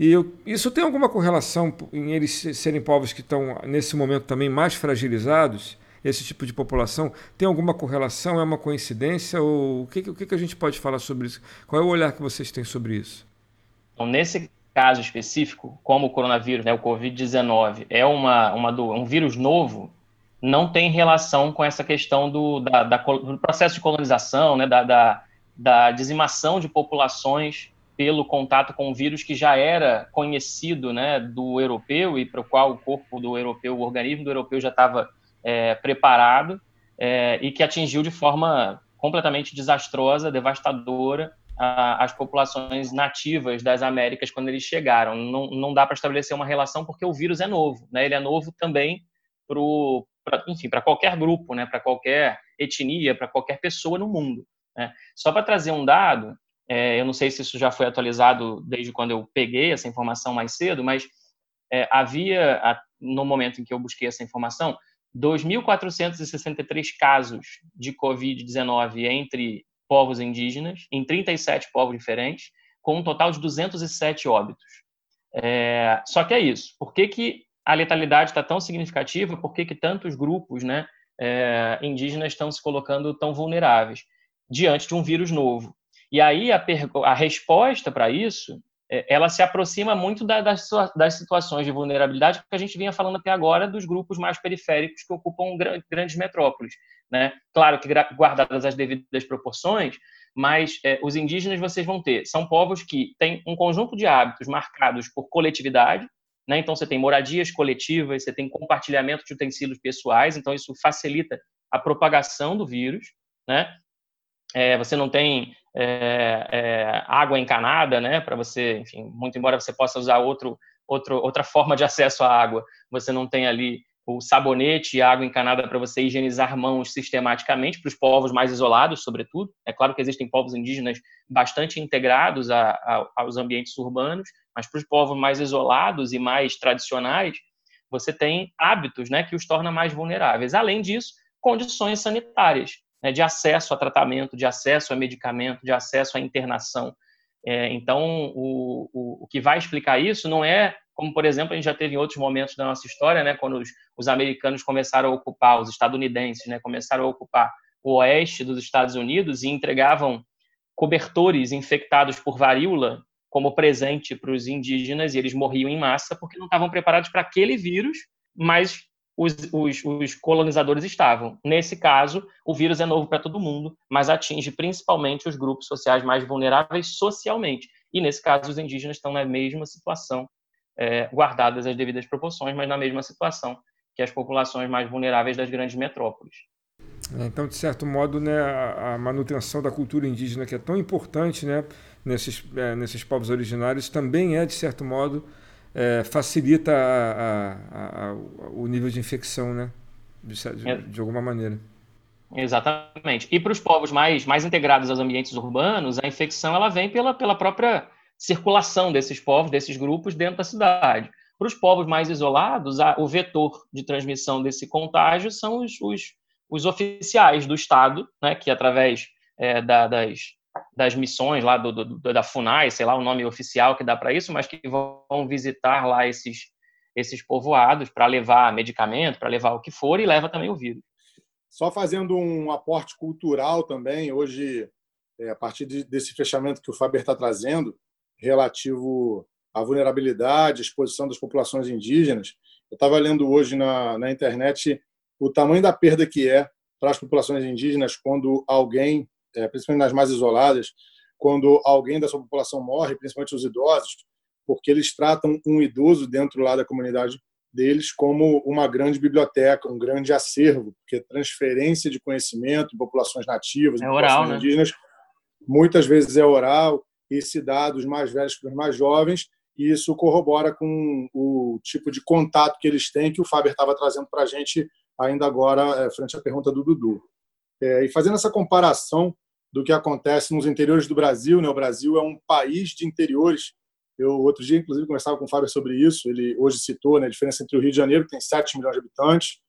E eu, isso tem alguma correlação em eles serem povos que estão, nesse momento, também mais fragilizados? Esse tipo de população tem alguma correlação? É uma coincidência? Ou o que, o que a gente pode falar sobre isso? Qual é o olhar que vocês têm sobre isso? Então, nesse caso específico, como o coronavírus, né, o Covid-19, é uma, uma um vírus novo, não tem relação com essa questão do, da, da, do processo de colonização, né, da, da da dizimação de populações pelo contato com o vírus que já era conhecido né, do europeu e para o qual o corpo do europeu, o organismo do europeu já estava é, preparado é, e que atingiu de forma completamente desastrosa, devastadora, a, as populações nativas das Américas quando eles chegaram. Não, não dá para estabelecer uma relação porque o vírus é novo, né? ele é novo também para qualquer grupo, né? para qualquer etnia, para qualquer pessoa no mundo. Né? Só para trazer um dado, é, eu não sei se isso já foi atualizado desde quando eu peguei essa informação mais cedo, mas é, havia, no momento em que eu busquei essa informação, 2.463 casos de Covid-19 entre povos indígenas, em 37 povos diferentes, com um total de 207 óbitos. É, só que é isso. Por que, que a letalidade está tão significativa? Por que, que tantos grupos né, é, indígenas estão se colocando tão vulneráveis? diante de um vírus novo. E aí a, a resposta para isso, é, ela se aproxima muito da, das, das, situações de vulnerabilidade que a gente vinha falando até agora dos grupos mais periféricos que ocupam grandes metrópoles. Né? Claro que guardadas as devidas proporções, mas é, os indígenas vocês vão ter, são povos que têm um conjunto de hábitos marcados por coletividade, né? então você tem moradias coletivas, você tem compartilhamento de utensílios pessoais, então isso facilita a propagação do vírus, né? É, você não tem é, é, água encanada, né, para você, enfim, muito embora você possa usar outro, outro, outra forma de acesso à água, você não tem ali o sabonete e água encanada para você higienizar mãos sistematicamente, para os povos mais isolados, sobretudo. É claro que existem povos indígenas bastante integrados a, a, aos ambientes urbanos, mas para os povos mais isolados e mais tradicionais, você tem hábitos né, que os torna mais vulneráveis. Além disso, condições sanitárias né, de acesso a tratamento, de acesso a medicamento, de acesso à internação. É, então, o, o, o, que vai explicar isso não é, como por exemplo, a gente já teve em outros momentos da nossa história, né, quando os, os americanos começaram a ocupar, os estadunidenses né, começaram a ocupar o oeste dos Estados Unidos e entregavam cobertores infectados por varíola como presente para os indígenas e eles morriam em massa porque não estavam preparados para aquele vírus, mas os, os, os, colonizadores estavam. Nesse caso, o vírus é novo para todo mundo, mas atinge principalmente os grupos sociais mais vulneráveis socialmente. E nesse caso, os indígenas estão na mesma situação, é, guardadas as devidas proporções, mas na mesma situação que as populações mais vulneráveis das grandes metrópoles. É, então, de certo modo, né, a, manutenção da cultura indígena, que é tão importante né, nesses, é, nesses povos originários, também é, de certo modo, é, facilita a, a, a, o nível de infecção, né? De, de, de alguma maneira. Exatamente. E para os povos mais, mais integrados aos ambientes urbanos, a infecção ela vem pela, pela própria circulação desses povos, desses grupos dentro da cidade. Para os povos mais isolados, a, o vetor de transmissão desse contágio são os, os, os oficiais do Estado, né, que através é, da, das, das missões lá do, do, da FUNAI, sei lá o nome oficial que dá para isso, mas que vão visitar lá esses, esses povoados para levar medicamento, para levar o que for, e leva também o vírus. Só fazendo um aporte cultural também, hoje, é, a partir de, desse fechamento que o Faber está trazendo, relativo à vulnerabilidade, exposição das populações indígenas, eu estava lendo hoje na, na internet o tamanho da perda que é para as populações indígenas quando alguém é, principalmente nas mais isoladas, quando alguém da sua população morre, principalmente os idosos, porque eles tratam um idoso dentro lá da comunidade deles como uma grande biblioteca, um grande acervo, porque transferência de conhecimento populações nativas, é oral, né? indígenas, muitas vezes é oral e se dá dos mais velhos para os mais jovens, e isso corrobora com o tipo de contato que eles têm, que o Faber estava trazendo para a gente ainda agora, é, frente à pergunta do Dudu. É, e fazendo essa comparação do que acontece nos interiores do Brasil, né? o Brasil é um país de interiores. Eu, outro dia, inclusive, conversava com o Fábio sobre isso. Ele hoje citou né, a diferença entre o Rio de Janeiro, que tem 7 milhões de habitantes,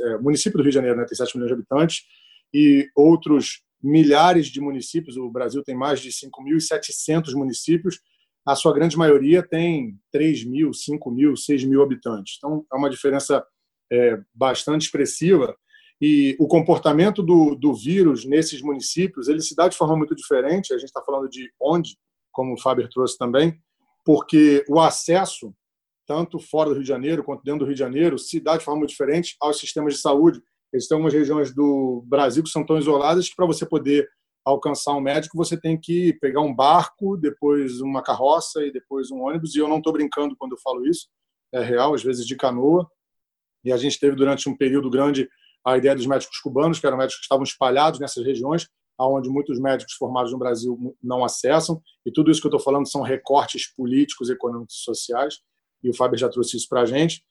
é, município do Rio de Janeiro né, tem 7 milhões de habitantes, e outros milhares de municípios. O Brasil tem mais de 5.700 municípios. A sua grande maioria tem 3 mil, 5 mil, 6 mil habitantes. Então, é uma diferença é, bastante expressiva e o comportamento do, do vírus nesses municípios ele se dá de forma muito diferente. A gente está falando de onde, como o Faber trouxe também, porque o acesso, tanto fora do Rio de Janeiro quanto dentro do Rio de Janeiro, se dá de forma muito diferente aos sistemas de saúde. Existem algumas regiões do Brasil que são tão isoladas que, para você poder alcançar um médico, você tem que pegar um barco, depois uma carroça e depois um ônibus. E eu não estou brincando quando eu falo isso, é real, às vezes de canoa. E a gente teve durante um período grande a ideia dos médicos cubanos, que eram médicos que estavam espalhados nessas regiões, aonde muitos médicos formados no Brasil não acessam. E tudo isso que eu estou falando são recortes políticos, econômicos e sociais. E o Fábio já trouxe isso para a gente.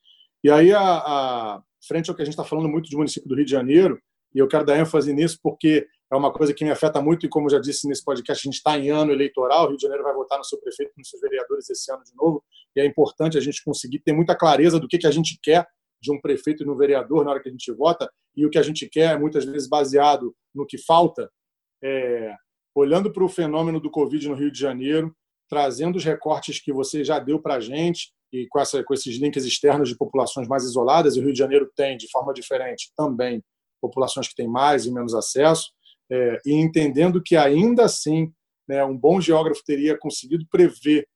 E aí, a, a, frente ao que a gente está falando muito do município do Rio de Janeiro, e eu quero dar ênfase nisso porque é uma coisa que me afeta muito, e como já disse nesse podcast, a gente está em ano eleitoral, o Rio de Janeiro vai votar no seu prefeito e nos seus vereadores esse ano de novo, e é importante a gente conseguir ter muita clareza do que, que a gente quer de um prefeito e no vereador na hora que a gente vota, e o que a gente quer é muitas vezes baseado no que falta, é, olhando para o fenômeno do Covid no Rio de Janeiro, trazendo os recortes que você já deu para a gente, e com, essa, com esses links externos de populações mais isoladas, e o Rio de Janeiro tem, de forma diferente, também populações que têm mais e menos acesso, é, e entendendo que ainda assim né, um bom geógrafo teria conseguido prever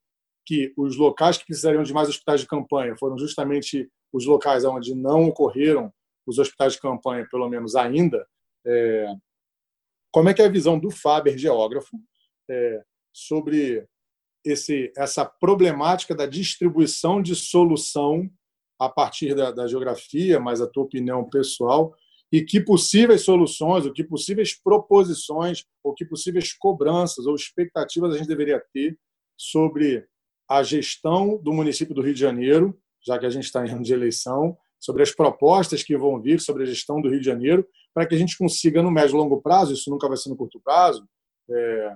que os locais que precisariam de mais hospitais de campanha foram justamente os locais onde não ocorreram os hospitais de campanha, pelo menos ainda, é, como é que é a visão do Faber, geógrafo, é, sobre esse, essa problemática da distribuição de solução a partir da, da, geografia, mas a tua opinião pessoal, e que possíveis soluções, ou que possíveis proposições, ou que possíveis cobranças ou expectativas a gente deveria ter sobre a gestão do município do Rio de Janeiro já que a gente está em ano de eleição, sobre as propostas que vão vir sobre a gestão do Rio de Janeiro, para que a gente consiga, no médio e longo prazo, isso nunca vai ser no curto prazo, é,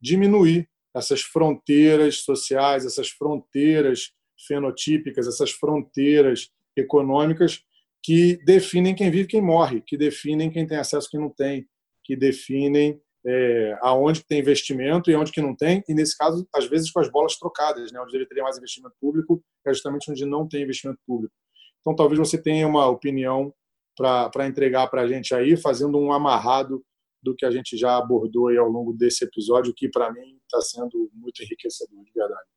diminuir essas fronteiras sociais, essas fronteiras fenotípicas, essas fronteiras econômicas que definem quem vive e quem morre, que definem quem tem acesso e quem não tem, que definem é, aonde tem investimento e onde que não tem, e nesse caso, às vezes com as bolas trocadas, né? onde deveria ter mais investimento público, é justamente onde não tem investimento público. Então, talvez você tenha uma opinião para entregar para a gente aí, fazendo um amarrado do que a gente já abordou aí ao longo desse episódio, que para mim está sendo muito enriquecedor, de verdade.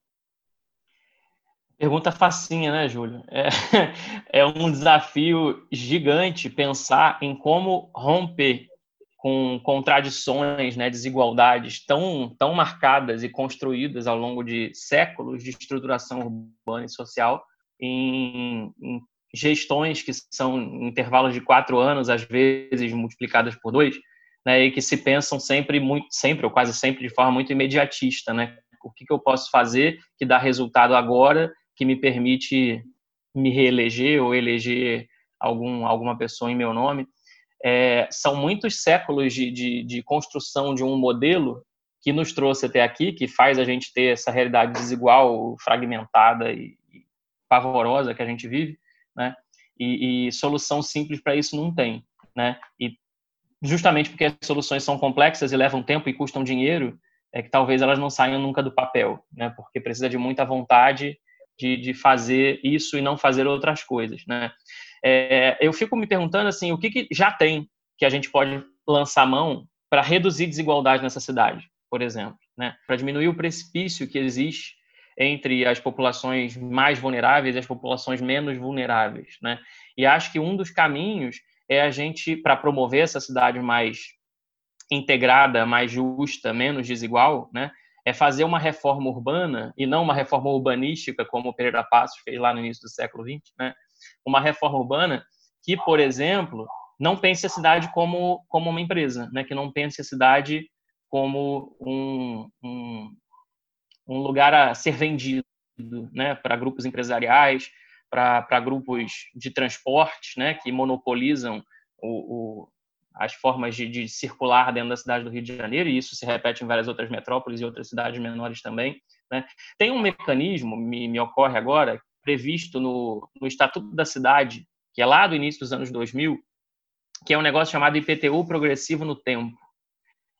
Pergunta facinha, né, Júlio? É, é um desafio gigante pensar em como romper com contradições, né, desigualdades tão, tão marcadas e construídas ao longo de séculos de estruturação urbana e social em, em gestões que são intervalos de quatro anos, às vezes multiplicadas por dois, né, e que se pensam sempre muito, sempre ou quase sempre de forma muito imediatista, né? O que, que eu posso fazer que dá resultado agora, que me permite me reeleger ou eleger algum, alguma pessoa em meu nome? É, são muitos séculos de, de, de construção de um modelo que nos trouxe até aqui, que faz a gente ter essa realidade desigual, fragmentada e, e pavorosa que a gente vive, né? E, e solução simples para isso não tem, né? E justamente porque as soluções são complexas e levam tempo e custam dinheiro, é que talvez elas não saiam nunca do papel, né? Porque precisa de muita vontade de, de fazer isso e não fazer outras coisas, né? É, eu fico me perguntando assim, o que, que já tem que a gente pode lançar mão para reduzir desigualdade nessa cidade, por exemplo, né? Para diminuir o precipício que existe entre as populações mais vulneráveis e as populações menos vulneráveis, né? E acho que um dos caminhos é a gente, para promover essa cidade mais integrada, mais justa, menos desigual, né, é fazer uma reforma urbana e não uma reforma urbanística como o Pereira Passos fez lá no início do século XX, né, uma reforma urbana que, por exemplo, não pense a cidade como, como uma empresa, né, que não pense a cidade como um, um, um lugar a ser vendido né, para grupos empresariais, para grupos de transporte né, que monopolizam o, o, as formas de, de, circular dentro da cidade do Rio de Janeiro, e isso se repete em várias outras metrópoles e outras cidades menores também. Né. Tem um mecanismo, me, me ocorre agora, previsto no, no Estatuto da Cidade, que é lá do início dos anos 2000, que é um negócio chamado IPTU progressivo no tempo.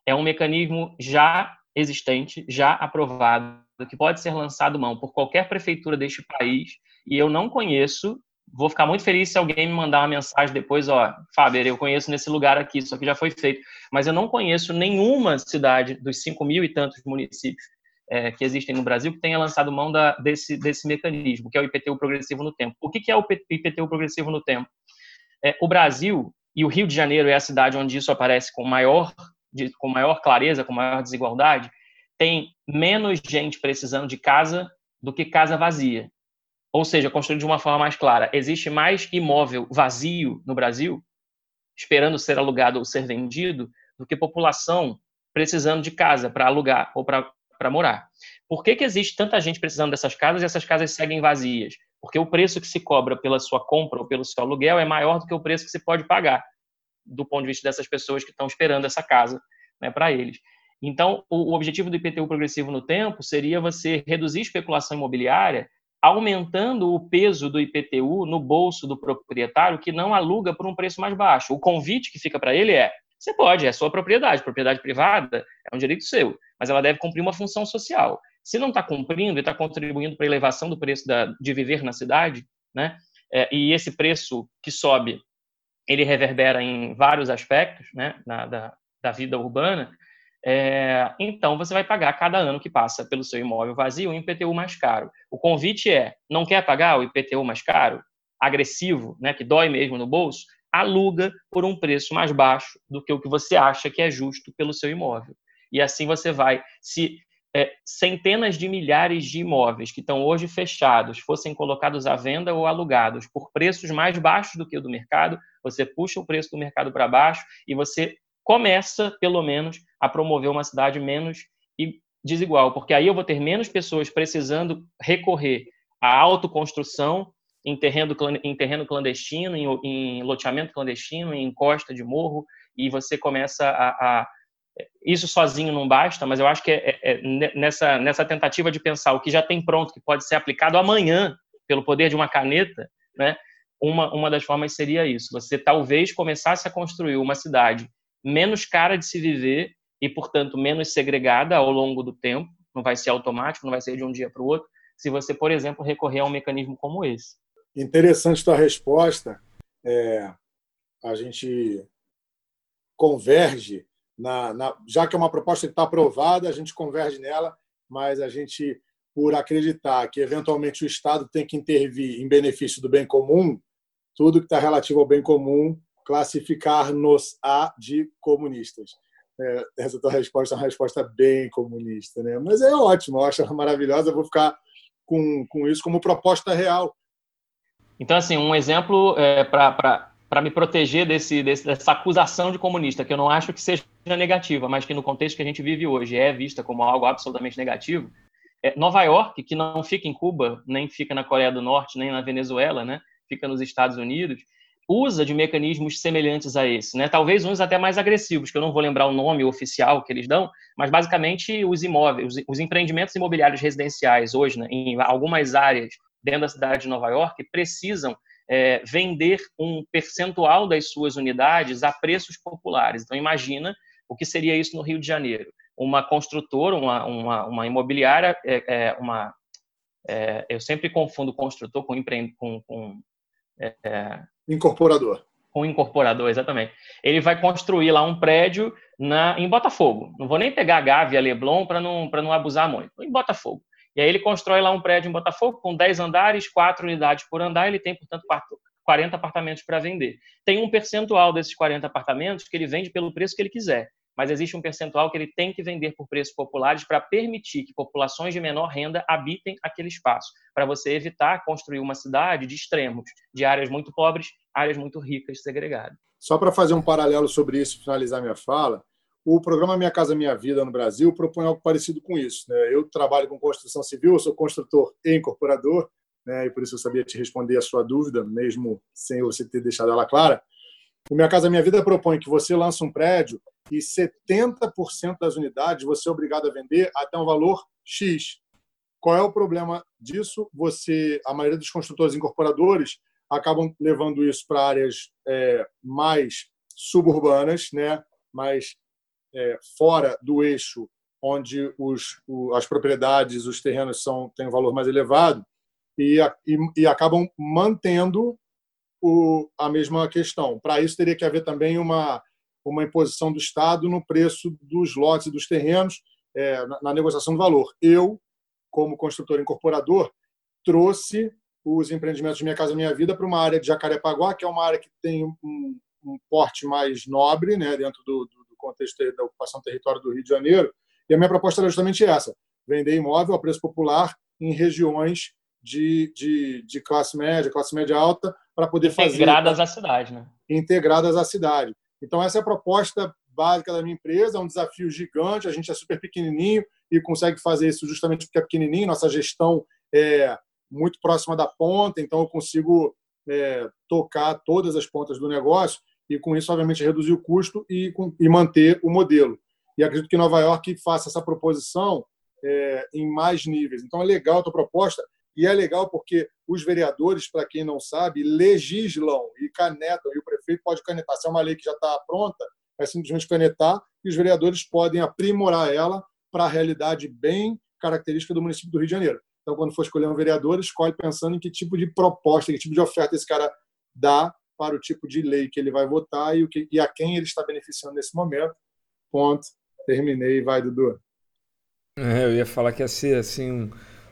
É um mecanismo já existente, já aprovado, que pode ser lançado mão por qualquer prefeitura deste país e eu não conheço. Vou ficar muito feliz se alguém me mandar uma mensagem depois, ó, Fábio, eu conheço nesse lugar aqui, isso aqui já foi feito, mas eu não conheço nenhuma cidade dos 5 mil e tantos municípios é, que existem no Brasil que tenha lançado mão da, desse, desse mecanismo, que é o IPTU progressivo no tempo. O que, que é o IPTU progressivo no tempo? É, o Brasil e o Rio de Janeiro é a cidade onde isso aparece com maior, de, com maior clareza, com maior desigualdade, tem menos gente precisando de casa do que casa vazia ou seja, construído de uma forma mais clara, existe mais imóvel vazio no Brasil, esperando ser alugado ou ser vendido, do que população precisando de casa para alugar ou para morar. Por que, que existe tanta gente precisando dessas casas e essas casas seguem vazias? Porque o preço que se cobra pela sua compra ou pelo seu aluguel é maior do que o preço que se pode pagar, do ponto de vista dessas pessoas que estão esperando essa casa né, para eles. Então, o, o objetivo do IPTU progressivo no tempo seria você reduzir a especulação imobiliária aumentando o peso do IPTU no bolso do proprietário que não aluga por um preço mais baixo. O convite que fica para ele é: você pode, é sua propriedade, propriedade privada é um direito seu, mas ela deve cumprir uma função social. Se não está cumprindo e está contribuindo para a elevação do preço da, de viver na cidade, né, é, e esse preço que sobe, ele reverbera em vários aspectos né, na, da, da vida urbana, é, então, você vai pagar cada ano que passa pelo seu imóvel vazio um IPTU mais caro. O convite é: não quer pagar o IPTU mais caro, agressivo, né, que dói mesmo no bolso, aluga por um preço mais baixo do que o que você acha que é justo pelo seu imóvel. E assim você vai. Se é, centenas de milhares de imóveis que estão hoje fechados fossem colocados à venda ou alugados por preços mais baixos do que o do mercado, você puxa o preço do mercado para baixo e você começa, pelo menos, a promover uma cidade menos desigual, porque aí eu vou ter menos pessoas precisando recorrer à autoconstrução em terreno, em terreno clandestino, em, em loteamento clandestino, em encosta de morro, e você começa a, a isso sozinho não basta, mas eu acho que é, é, é, nessa, nessa tentativa de pensar o que já tem pronto, que pode ser aplicado amanhã, pelo poder de uma caneta, né, uma, uma das formas seria isso. Você talvez começasse a construir uma cidade menos cara de se viver e, portanto, menos segregada ao longo do tempo, não vai ser automático, não vai ser de um dia para o outro, se você, por exemplo, recorrer a um mecanismo como esse. Interessante tua resposta. É, a gente converge na, na, já que é uma proposta que está aprovada, a gente converge nela, mas a gente, por acreditar que eventualmente o Estado tem que intervir em benefício do bem comum, tudo que está relativo ao bem comum, classificar-nos a de comunistas. É, essa tua resposta é uma resposta bem comunista, né? Mas é ótimo, eu acho maravilhosa, eu vou ficar com, com isso como proposta real. Então, assim, um exemplo é, para para me proteger desse, desse, dessa acusação de comunista, que eu não acho que seja negativa, mas que no contexto que a gente vive hoje é vista como algo absolutamente negativo. É, Nova York, que não fica em Cuba, nem fica na Coreia do Norte, nem na Venezuela, né? fica nos Estados Unidos, usa de mecanismos semelhantes a esse, né? Talvez uns até mais agressivos, que eu não vou lembrar o nome oficial que eles dão, mas basicamente os imóveis, os, os empreendimentos imobiliários residenciais hoje, né, em algumas áreas dentro da cidade de Nova York, precisam é, vender um percentual das suas unidades a preços populares. Então, imagina o que seria isso no Rio de Janeiro. Uma construtora, uma, uma, uma imobiliária, é, é, uma, é, eu sempre confundo construtor com, empre... com, com é, incorporador. Com incorporador, exatamente. Ele vai construir lá um prédio na, em Botafogo. Não vou nem pegar a Gávea, Leblon, para não, não abusar muito. Em Botafogo. E aí ele constrói lá um prédio em Botafogo com 10 andares, 4 unidades por andar, ele tem, portanto, 40 apartamentos para vender. Tem um percentual desses 40 apartamentos que ele vende pelo preço que ele quiser, mas existe um percentual que ele tem que vender por preços populares para permitir que populações de menor renda habitem aquele espaço, para você evitar construir uma cidade de extremos, de áreas muito pobres, áreas muito ricas, segregadas. Só para fazer um paralelo sobre isso finalizar minha fala, o programa Minha Casa Minha Vida no Brasil propõe algo parecido com isso. Né? Eu trabalho com construção civil, sou construtor e incorporador, né? e por isso eu sabia te responder a sua dúvida, mesmo sem você ter deixado ela clara. O Minha Casa Minha Vida propõe que você lança um prédio e 70% das unidades você é obrigado a vender até um valor X. Qual é o problema disso? Você, a maioria dos construtores incorporadores acabam levando isso para áreas é, mais suburbanas, né? mais é, fora do eixo onde os, o, as propriedades, os terrenos são têm um valor mais elevado e, e, e acabam mantendo o, a mesma questão. Para isso teria que haver também uma uma imposição do Estado no preço dos lotes e dos terrenos é, na, na, negociação do valor. Eu, como construtor incorporador, trouxe os empreendimentos Minha Casa Minha Vida para uma área de Jacarepaguá, que é uma área que tem um, um porte mais nobre né, dentro do, do contexto da ocupação do território do Rio de Janeiro. E a minha proposta era justamente essa: vender imóvel a preço popular em regiões de, de, de classe média, classe média alta, para poder integradas fazer. Integradas à cidade, né? Integradas à cidade. Então, essa é a proposta básica da minha empresa, é um desafio gigante, a gente é super pequenininho e consegue fazer isso justamente porque é pequenininho, nossa gestão é muito próxima da ponta, então eu consigo é, tocar todas as pontas do negócio e, com isso, obviamente, reduzir o custo e, e manter o modelo. E acredito que Nova York faça essa proposição é, em mais níveis. Então, é legal a tua proposta, e é legal porque os vereadores, para quem não sabe, legislam e canetam, e o prefeito pode canetar. Se é uma lei que já está pronta, é simplesmente canetar, e os vereadores podem aprimorar ela para a realidade bem característica do município do Rio de Janeiro. Então, quando for escolher um vereador, escolhe pensando em que tipo de proposta, que tipo de oferta esse cara dá para o tipo de lei que ele vai votar e, o que, e a quem ele está beneficiando nesse momento. Ponto. Terminei. Vai, Dudu. É, eu ia falar que ia ser assim,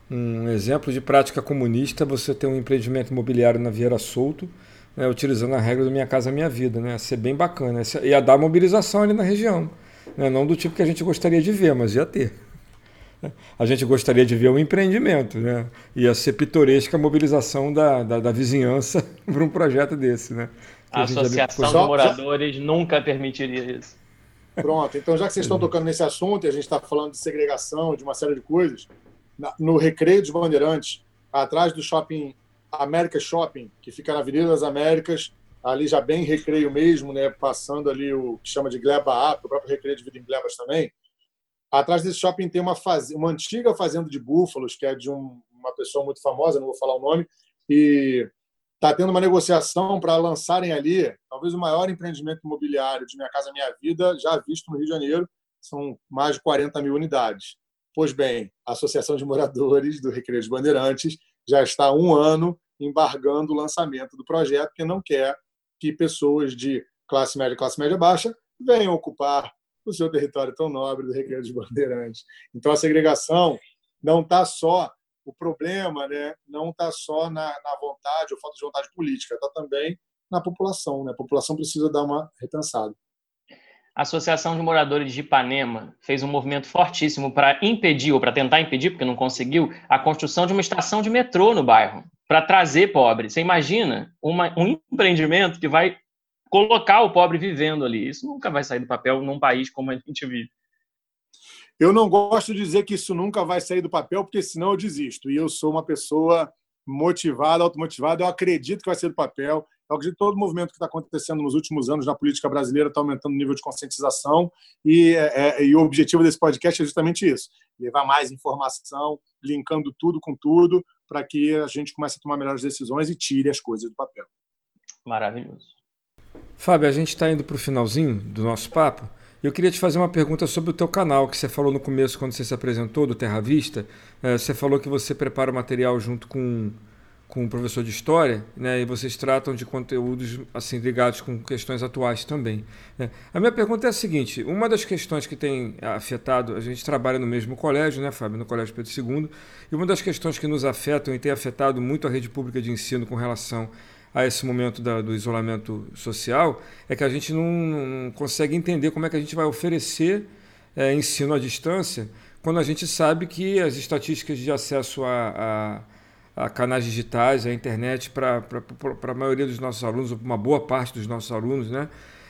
um, um exemplo de prática comunista você ter um empreendimento imobiliário na Vieira Solto, né, utilizando a regra do Minha Casa Minha Vida. Né? Ia ser bem bacana. Ia dar mobilização ali na região. Né? Não do tipo que a gente gostaria de ver, mas ia ter a gente gostaria de ver um empreendimento, né? Ia ser pitoresca a mobilização da, da, da vizinhança para um projeto desse, né? a, a Associação de Moradores nunca permitiria isso. Pronto, então já que vocês estão tocando nesse assunto e a gente está falando de segregação, de uma série de coisas, no Recreio dos Bandeirantes, atrás do shopping América Shopping, que fica na Avenida das Américas, ali já bem recreio mesmo, né? passando ali o que chama de Gleba Up, o próprio recreio de vida em Glebas também, Atrás desse shopping tem uma, faz... uma antiga fazenda de búfalos, que é de um... uma pessoa muito famosa, não vou falar o nome, e está tendo uma negociação para lançarem ali talvez o maior empreendimento imobiliário de Minha Casa Minha Vida já visto no Rio de Janeiro. são mais de 40 mil unidades. Pois bem, a Associação de Moradores do Recreio dos Bandeirantes já está há um ano embargando o lançamento do projeto, porque não quer que pessoas de classe média e classe média baixa venham ocupar o seu território tão nobre do Recreio dos Bandeirantes. Então, a segregação não está só, o problema né, não está só na, na vontade ou falta de vontade política, está também na população. Né? A população precisa dar uma repensada. A Associação de Moradores de Ipanema fez um movimento fortíssimo para impedir, ou para tentar impedir, porque não conseguiu, a construção de uma estação de metrô no bairro, para trazer pobre. Você imagina uma, um empreendimento que vai colocar o pobre vivendo ali. Isso nunca vai sair do papel num país como a gente vive. Eu não gosto de dizer que isso nunca vai sair do papel, porque senão eu desisto. E eu sou uma pessoa motivada, automotivada, eu acredito que vai sair do papel. Eu acredito que todo o movimento que está acontecendo nos últimos anos na política brasileira está aumentando o nível de conscientização e, é, é, e o objetivo desse podcast é justamente isso: levar mais informação, linkando tudo com tudo, para que a gente comece a tomar melhores decisões e tire as coisas do papel. Maravilhoso. Fábio, a gente está indo para o finalzinho do nosso papo. Eu queria te fazer uma pergunta sobre o teu canal, que você falou no começo, quando você se apresentou, do Terra Vista. É, você falou que você prepara o material junto com com um professor de história, né, e vocês tratam de conteúdos assim ligados com questões atuais também. Né? A minha pergunta é a seguinte: uma das questões que tem afetado, a gente trabalha no mesmo colégio, né, Fábio, no Colégio Pedro II, e uma das questões que nos afetam e tem afetado muito a rede pública de ensino com relação a esse momento da, do isolamento social é que a gente não, não, consegue entender como é que a gente vai oferecer é, ensino à distância quando a gente sabe que as estatísticas de acesso a, a a canais digitais, a internet para a maioria dos nossos alunos, ou uma boa parte dos nossos alunos, né?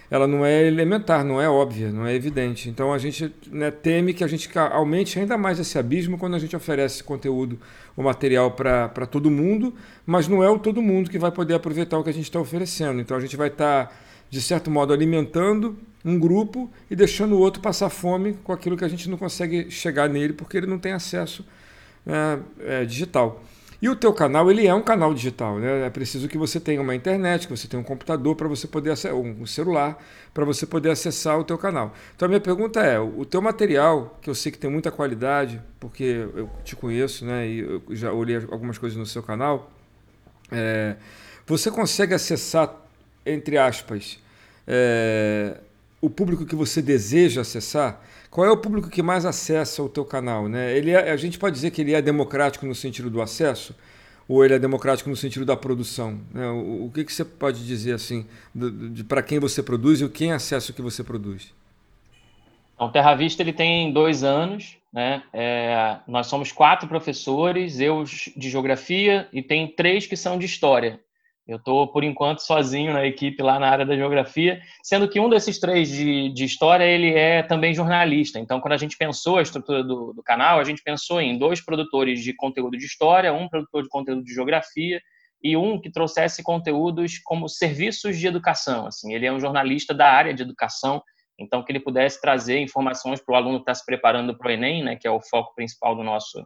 Ela não é elementar, não é óbvia, não é evidente. Então a gente né, teme que a gente aumente ainda mais esse abismo quando a gente oferece conteúdo, o material para todo mundo, mas não é o todo mundo que vai poder aproveitar o que a gente está oferecendo. Então a gente vai estar, tá, de certo modo, alimentando um grupo e deixando o outro passar fome com aquilo que a gente não consegue chegar nele porque ele não tem acesso né, é, digital. E o teu canal, ele é um canal digital, né? É preciso que você tenha uma internet, que você tenha um computador para você poder um celular para você poder acessar o teu canal. Então a minha pergunta é, o teu material, que eu sei que tem muita qualidade, porque eu te conheço, né, e eu já olhei algumas coisas no seu canal, é, você consegue acessar entre aspas é, o público que você deseja acessar? Qual é o público que mais acessa o teu canal? Né? Ele é, a gente pode dizer que ele é democrático no sentido do acesso? Ou ele é democrático no sentido da produção? Né? O, o, que, que você pode dizer assim para quem você produz e quem acessa o que você produz? O Terra Vista ele tem dois anos, né? É, nós somos quatro professores, eu de geografia e tem três que são de história. Eu estou, por enquanto, sozinho na equipe lá na área da geografia, sendo que um desses três de, de história, ele é também jornalista. Então, quando a gente pensou a estrutura do, do, canal, a gente pensou em dois produtores de conteúdo de história, um produtor de conteúdo de geografia e um que trouxesse conteúdos como serviços de educação. Assim, ele é um jornalista da área de educação, então que ele pudesse trazer informações para o aluno que está se preparando para o Enem, né, que é o foco principal do nosso,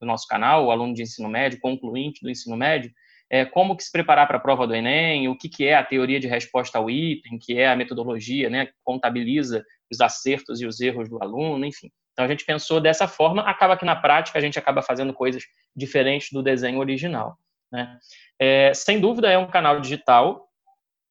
do nosso canal, o aluno de ensino médio, concluinte do ensino médio, é, como que se preparar para a prova do Enem, o que, que é a teoria de resposta ao item, que é a metodologia, né, que contabiliza os acertos e os erros do aluno, enfim. Então a gente pensou dessa forma, acaba que na prática a gente acaba fazendo coisas diferentes do desenho original. Né? É, sem dúvida é um canal digital.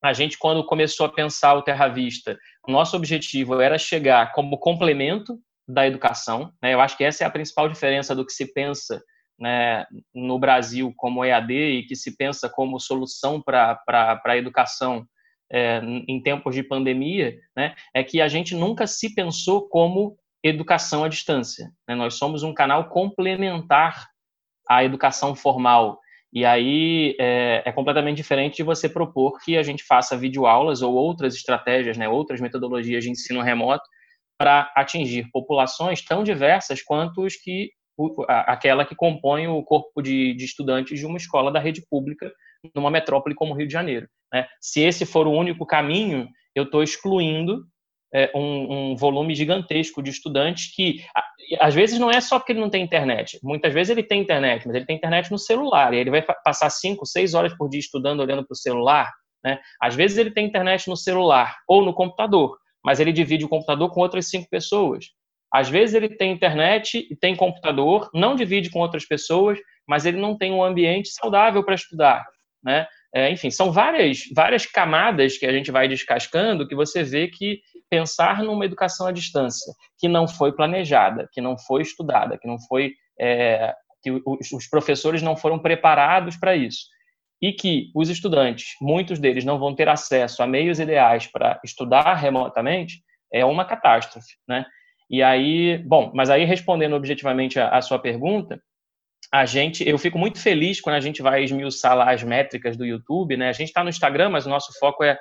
A gente, quando começou a pensar o Terra Vista, nosso objetivo era chegar como complemento da educação. Né? Eu acho que essa é a principal diferença do que se pensa né, no Brasil como EAD e que se pensa como solução para a educação é, em tempos de pandemia, né, é que a gente nunca se pensou como educação à distância. Né? Nós somos um canal complementar à educação formal. E aí é, é, completamente diferente de você propor que a gente faça videoaulas ou outras estratégias, né, outras metodologias de ensino remoto para atingir populações tão diversas quanto os que aquela que compõe o corpo de, de, estudantes de uma escola da rede pública numa metrópole como Rio de Janeiro. Né? Se esse for o único caminho, eu estou excluindo é, um, um, volume gigantesco de estudantes que, às vezes, não é só porque ele não tem internet. Muitas vezes ele tem internet, mas ele tem internet no celular. E ele vai passar cinco, seis horas por dia estudando, olhando para o celular. Né? Às vezes ele tem internet no celular ou no computador, mas ele divide o computador com outras cinco pessoas. Às vezes ele tem internet e tem computador, não divide com outras pessoas, mas ele não tem um ambiente saudável para estudar, né? É, enfim, são várias, várias camadas que a gente vai descascando que você vê que pensar numa educação à distância que não foi planejada, que não foi estudada, que não foi é, que os, os professores não foram preparados para isso e que os estudantes, muitos deles não vão ter acesso a meios ideais para estudar remotamente, é uma catástrofe, né? E aí, bom, mas aí respondendo objetivamente a, a sua pergunta, a gente, eu fico muito feliz quando a gente vai esmiuçar lá as métricas do YouTube, né? A gente está no Instagram, mas o nosso foco é,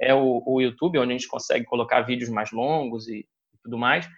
é o, o, YouTube, onde a gente consegue colocar vídeos mais longos e, e tudo mais.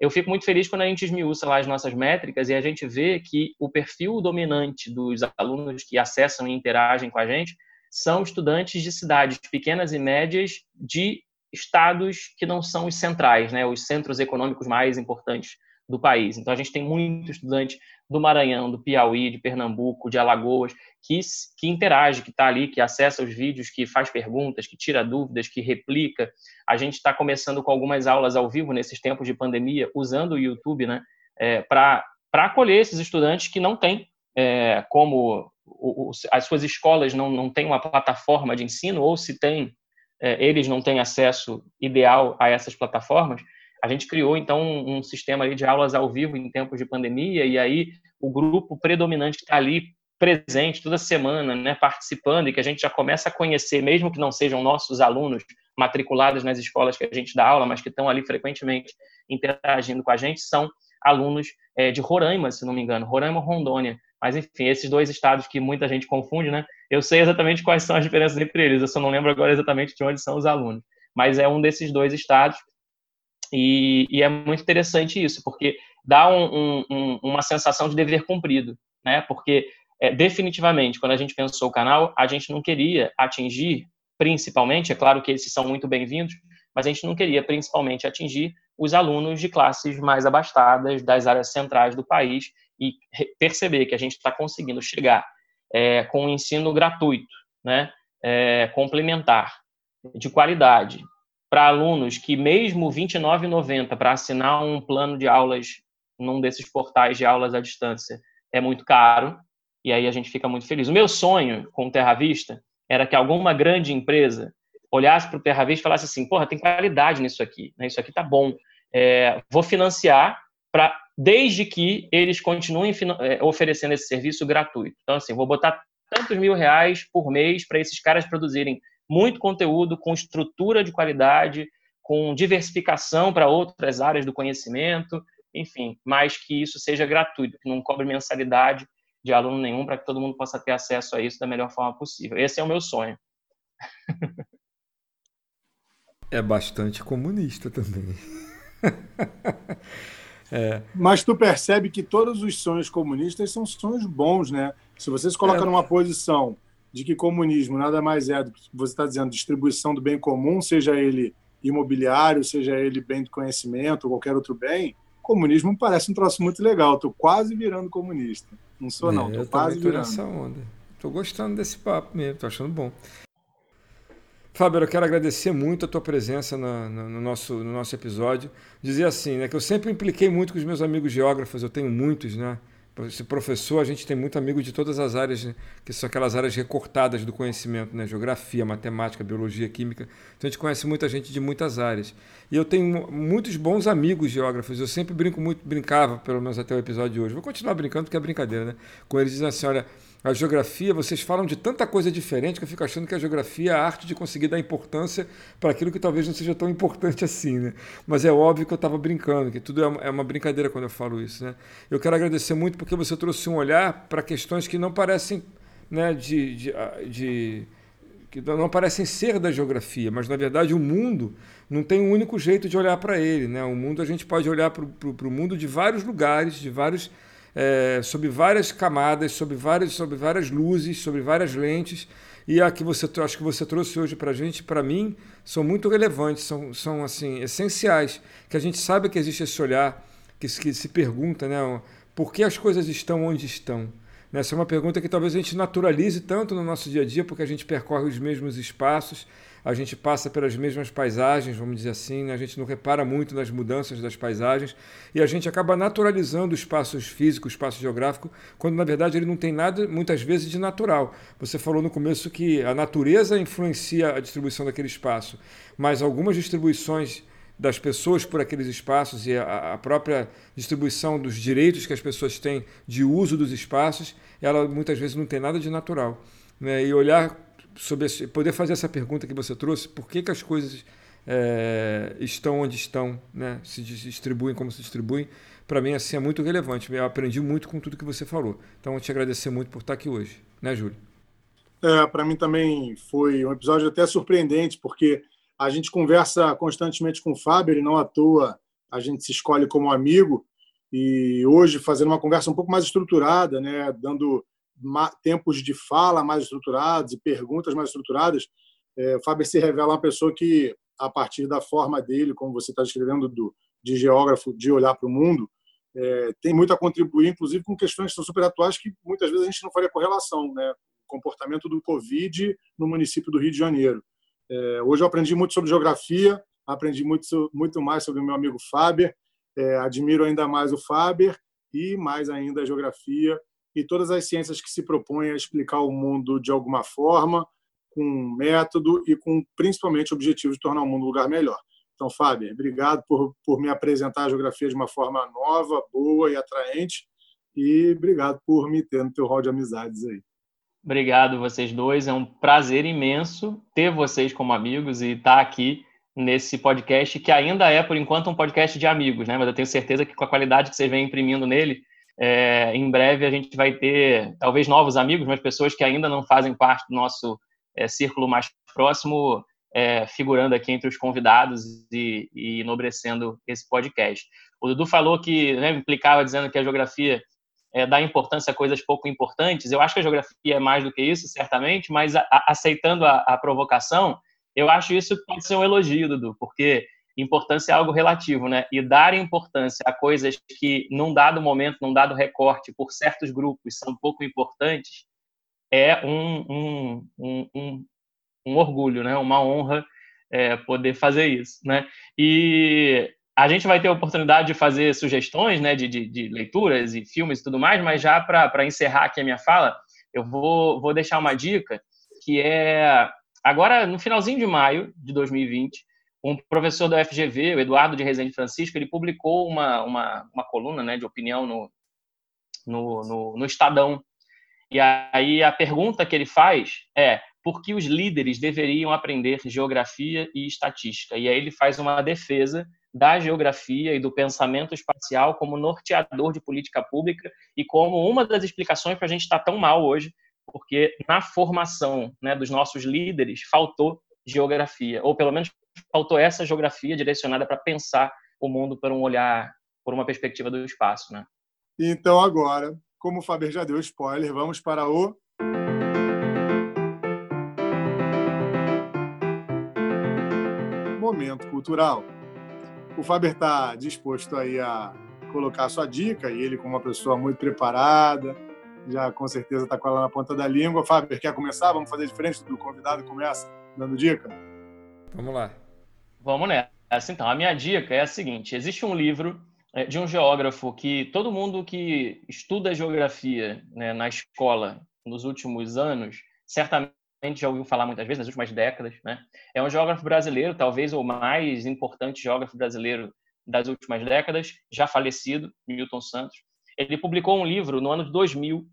Eu fico muito feliz quando a gente esmiuça lá as nossas métricas e a gente vê que o perfil dominante dos alunos que acessam e interagem com a gente são estudantes de cidades pequenas e médias de estados que não são os centrais, né, os centros econômicos mais importantes do país. Então a gente tem muito estudante do Maranhão, do Piauí, de Pernambuco, de Alagoas, que, que interage, que está ali, que acessa os vídeos, que faz perguntas, que tira dúvidas, que replica. A gente está começando com algumas aulas ao vivo nesses tempos de pandemia, usando o YouTube, né, é, para acolher esses estudantes que não têm é, como o, o, as suas escolas não, não têm uma plataforma de ensino, ou se tem, eles não têm acesso ideal a essas plataformas a gente criou então um, sistema de aulas ao vivo em tempos de pandemia e aí o grupo predominante que está ali presente toda semana, né, participando e que a gente já começa a conhecer, mesmo que não sejam nossos alunos matriculados nas escolas que a gente dá aula, mas que estão ali frequentemente interagindo com a gente, são alunos é, de Roraima, se não me engano, Roraima, Rondônia. Mas enfim, esses dois estados que muita gente confunde, né? Eu sei exatamente quais são as diferenças entre eles. Eu só não lembro agora exatamente de onde são os alunos. Mas é um desses dois estados e, e, é muito interessante isso, porque dá um, um, uma sensação de dever cumprido, né? Porque é, definitivamente, quando a gente pensou o canal, a gente não queria atingir, principalmente, é claro que esses são muito bem-vindos, mas a gente não queria principalmente atingir os alunos de classes mais abastadas das áreas centrais do país e perceber que a gente está conseguindo chegar é, com um ensino gratuito, né? É, complementar, de qualidade, para alunos que, mesmo R$ 29,90 para assinar um plano de aulas num desses portais de aulas à distância é muito caro, e aí a gente fica muito feliz. O meu sonho com o Terra Vista era que alguma grande empresa olhasse para o Terra Vista e falasse assim: porra, tem qualidade nisso aqui, né? isso aqui tá bom, é, vou financiar para desde que eles continuem é, oferecendo esse serviço gratuito. Então, assim, vou botar tantos mil reais por mês para esses caras produzirem muito conteúdo com estrutura de qualidade, com diversificação para outras áreas do conhecimento, enfim, mas que isso seja gratuito, que não cobre mensalidade de aluno nenhum, para que todo mundo possa ter acesso a isso da melhor forma possível. Esse é o meu sonho. É bastante comunista também. é. Mas tu percebe que todos os sonhos comunistas são sonhos bons, né? Se você se coloca é. numa posição de que comunismo nada mais é do que você está dizendo, distribuição do bem comum, seja ele imobiliário, seja ele bem de conhecimento ou qualquer outro bem, comunismo parece um troço muito legal. Estou quase virando comunista. Não sou, não. Estou é, quase virando. Estou gostando desse papo mesmo, estou achando bom. Fábio, eu quero agradecer muito a tua presença no, no, no, nosso, no nosso episódio. Dizer assim, né, que eu sempre impliquei muito com os meus amigos geógrafos, eu tenho muitos, né? Esse professor, a gente tem muito amigo de todas as áreas, né? que são aquelas áreas recortadas do conhecimento, né? Geografia, matemática, biologia, química. Então a gente conhece muita gente de muitas áreas. E eu tenho muitos bons amigos geógrafos. Eu sempre brinco muito, brincava, pelo menos até o episódio de hoje. Vou continuar brincando porque é brincadeira, né? Com eles dizendo assim, olha, a geografia, vocês falam de tanta coisa diferente que eu fico achando que a geografia é a arte de conseguir dar importância para aquilo que talvez não seja tão importante assim, né? Mas é óbvio que eu estava brincando, que tudo é uma brincadeira quando eu falo isso, né? Eu quero agradecer muito porque você trouxe um olhar para questões que não parecem, né, de, de, de que não parecem ser da geografia, mas na verdade o mundo não tem um único jeito de olhar para ele, né? O mundo a gente pode olhar para o mundo de vários lugares, de vários é, sob várias camadas, sob várias, sob várias luzes, sobre várias lentes. E a que você acho que você trouxe hoje para a gente, para mim, são muito relevantes, são, são assim essenciais. Que a gente sabe que existe esse olhar que, que se pergunta, né, por que as coisas estão onde estão. Essa é uma pergunta que talvez a gente naturalize tanto no nosso dia a dia, porque a gente percorre os mesmos espaços, a gente passa pelas mesmas paisagens, vamos dizer assim, né? a gente não repara muito nas mudanças das paisagens e a gente acaba naturalizando espaços físicos, espaço geográfico, quando na verdade ele não tem nada, muitas vezes, de natural. Você falou no começo que a natureza influencia a distribuição daquele espaço, mas algumas distribuições das pessoas por aqueles espaços e a, a, própria distribuição dos direitos que as pessoas têm de uso dos espaços, ela muitas vezes não tem nada de natural. Né? E olhar sobre esse, poder fazer essa pergunta que você trouxe, por que, que as coisas é, estão onde estão, né? se distribuem como se distribuem, para mim assim é muito relevante. Eu aprendi muito com tudo que você falou. Então, eu te agradecer muito por estar aqui hoje, né, Júlio? É, para mim também foi um episódio até surpreendente, porque a gente conversa constantemente com o Fábio, ele não à toa a gente se escolhe como amigo, e hoje fazendo uma conversa um pouco mais estruturada, né, dando tempos de fala mais estruturados e perguntas mais estruturadas, é, o Fábio se revela uma pessoa que, a partir da forma dele, como você está descrevendo, do, de geógrafo, de olhar para o mundo, é, tem muito a contribuir, inclusive com questões que são super atuais que muitas vezes a gente não faria correlação, né? O comportamento do Covid no município do Rio de Janeiro. É, hoje eu aprendi muito sobre geografia, aprendi muito, muito mais sobre o meu amigo Faber, é, admiro ainda mais o Faber e mais ainda a geografia e todas as ciências que se propõem a explicar o mundo de alguma forma, com método e com principalmente o objetivo de tornar o mundo um lugar melhor. Então, Fábio, obrigado por, por me apresentar a geografia de uma forma nova, boa e atraente e obrigado por me ter no teu rol de amizades aí. Obrigado vocês dois, é um prazer imenso ter vocês como amigos e estar aqui nesse podcast que ainda é por enquanto um podcast de amigos, né? Mas eu tenho certeza que com a qualidade que vocês vêm imprimindo nele, é, em breve a gente vai ter talvez novos amigos, mas pessoas que ainda não fazem parte do nosso é, círculo mais próximo, é, figurando aqui entre os convidados e, e enobrecendo esse podcast. O Dudu falou que né, implicava dizendo que a geografia é, dar importância a coisas pouco importantes. Eu acho que a geografia é mais do que isso, certamente, mas a, a, aceitando a, a, provocação, eu acho isso pode ser um elogio, Dudu, porque importância é algo relativo, né? E dar importância a coisas que, num dado momento, num dado recorte, por certos grupos, são pouco importantes, é um, um, um, um, um orgulho, né? Uma honra é, poder fazer isso, né? E a gente vai ter a oportunidade de fazer sugestões né, de, de, de leituras e filmes e tudo mais, mas já para encerrar aqui a minha fala, eu vou, vou deixar uma dica que é agora no finalzinho de maio de 2020, um professor da FGV, o Eduardo de Rezende Francisco, ele publicou uma, uma, uma coluna né, de opinião no, no, no, no Estadão. E aí a pergunta que ele faz é por que os líderes deveriam aprender geografia e estatística? E aí ele faz uma defesa da geografia e do pensamento espacial como norteador de política pública e como uma das explicações para a gente estar tão mal hoje, porque na formação né, dos nossos líderes faltou geografia, ou pelo menos faltou essa geografia direcionada para pensar o mundo por um olhar, por uma perspectiva do espaço. Né? Então, agora, como o Faber já deu spoiler, vamos para o momento cultural o Faber está disposto aí a colocar a sua dica, e ele, como uma pessoa muito preparada, já com certeza está com ela na ponta da língua. Faber, quer começar? Vamos fazer diferente do convidado começa dando dica? Vamos lá. Vamos nessa. Então, a minha dica é a seguinte: existe um livro é, de um geógrafo que todo mundo que estuda geografia né, na escola nos últimos anos certamente gente já ouviu falar muitas vezes nas últimas décadas, né? É um geógrafo brasileiro, talvez o mais importante geógrafo brasileiro das últimas décadas, já falecido, Milton Santos. Ele publicou um livro no ano de 2000,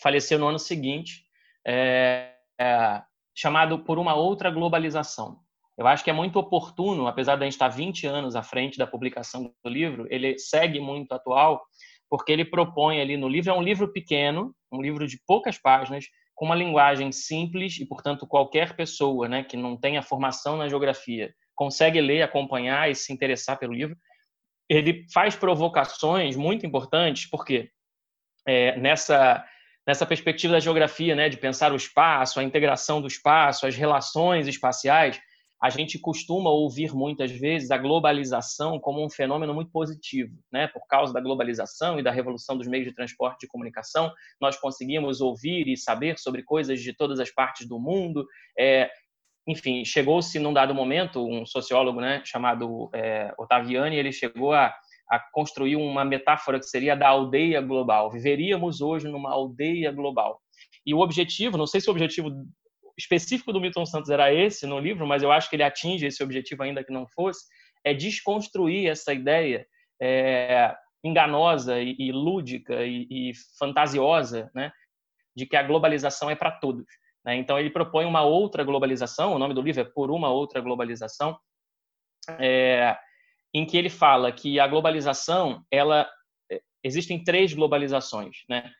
faleceu no ano seguinte, é, é, chamado Por uma Outra Globalização. Eu acho que é muito oportuno, apesar de a gente estar 20 anos à frente da publicação do livro, ele segue muito atual, porque ele propõe ali no livro, é um livro pequeno, um livro de poucas páginas, com uma linguagem simples e, portanto, qualquer pessoa né, que não tenha formação na geografia consegue ler, acompanhar e se interessar pelo livro. Ele faz provocações muito importantes, porque é, nessa, nessa perspectiva da geografia, né, de pensar o espaço, a integração do espaço, as relações espaciais, a gente costuma ouvir muitas vezes a globalização como um fenômeno muito positivo, né? Por causa da globalização e da revolução dos meios de transporte e comunicação, nós conseguimos ouvir e saber sobre coisas de todas as partes do mundo. É, enfim, chegou-se num dado momento, um sociólogo, né, chamado é, Ottaviani, ele chegou a, a construir uma metáfora que seria da aldeia global. Viveríamos hoje numa aldeia global. E o objetivo, não sei se o objetivo específico do Milton Santos era esse no livro, mas eu acho que ele atinge esse objetivo ainda que não fosse, é desconstruir essa ideia é, enganosa e, e lúdica e, e, fantasiosa, né, de que a globalização é para todos. Né? Então ele propõe uma outra globalização, o nome do livro é Por uma outra globalização, é, em que ele fala que a globalização, ela é, existem três globalizações, né?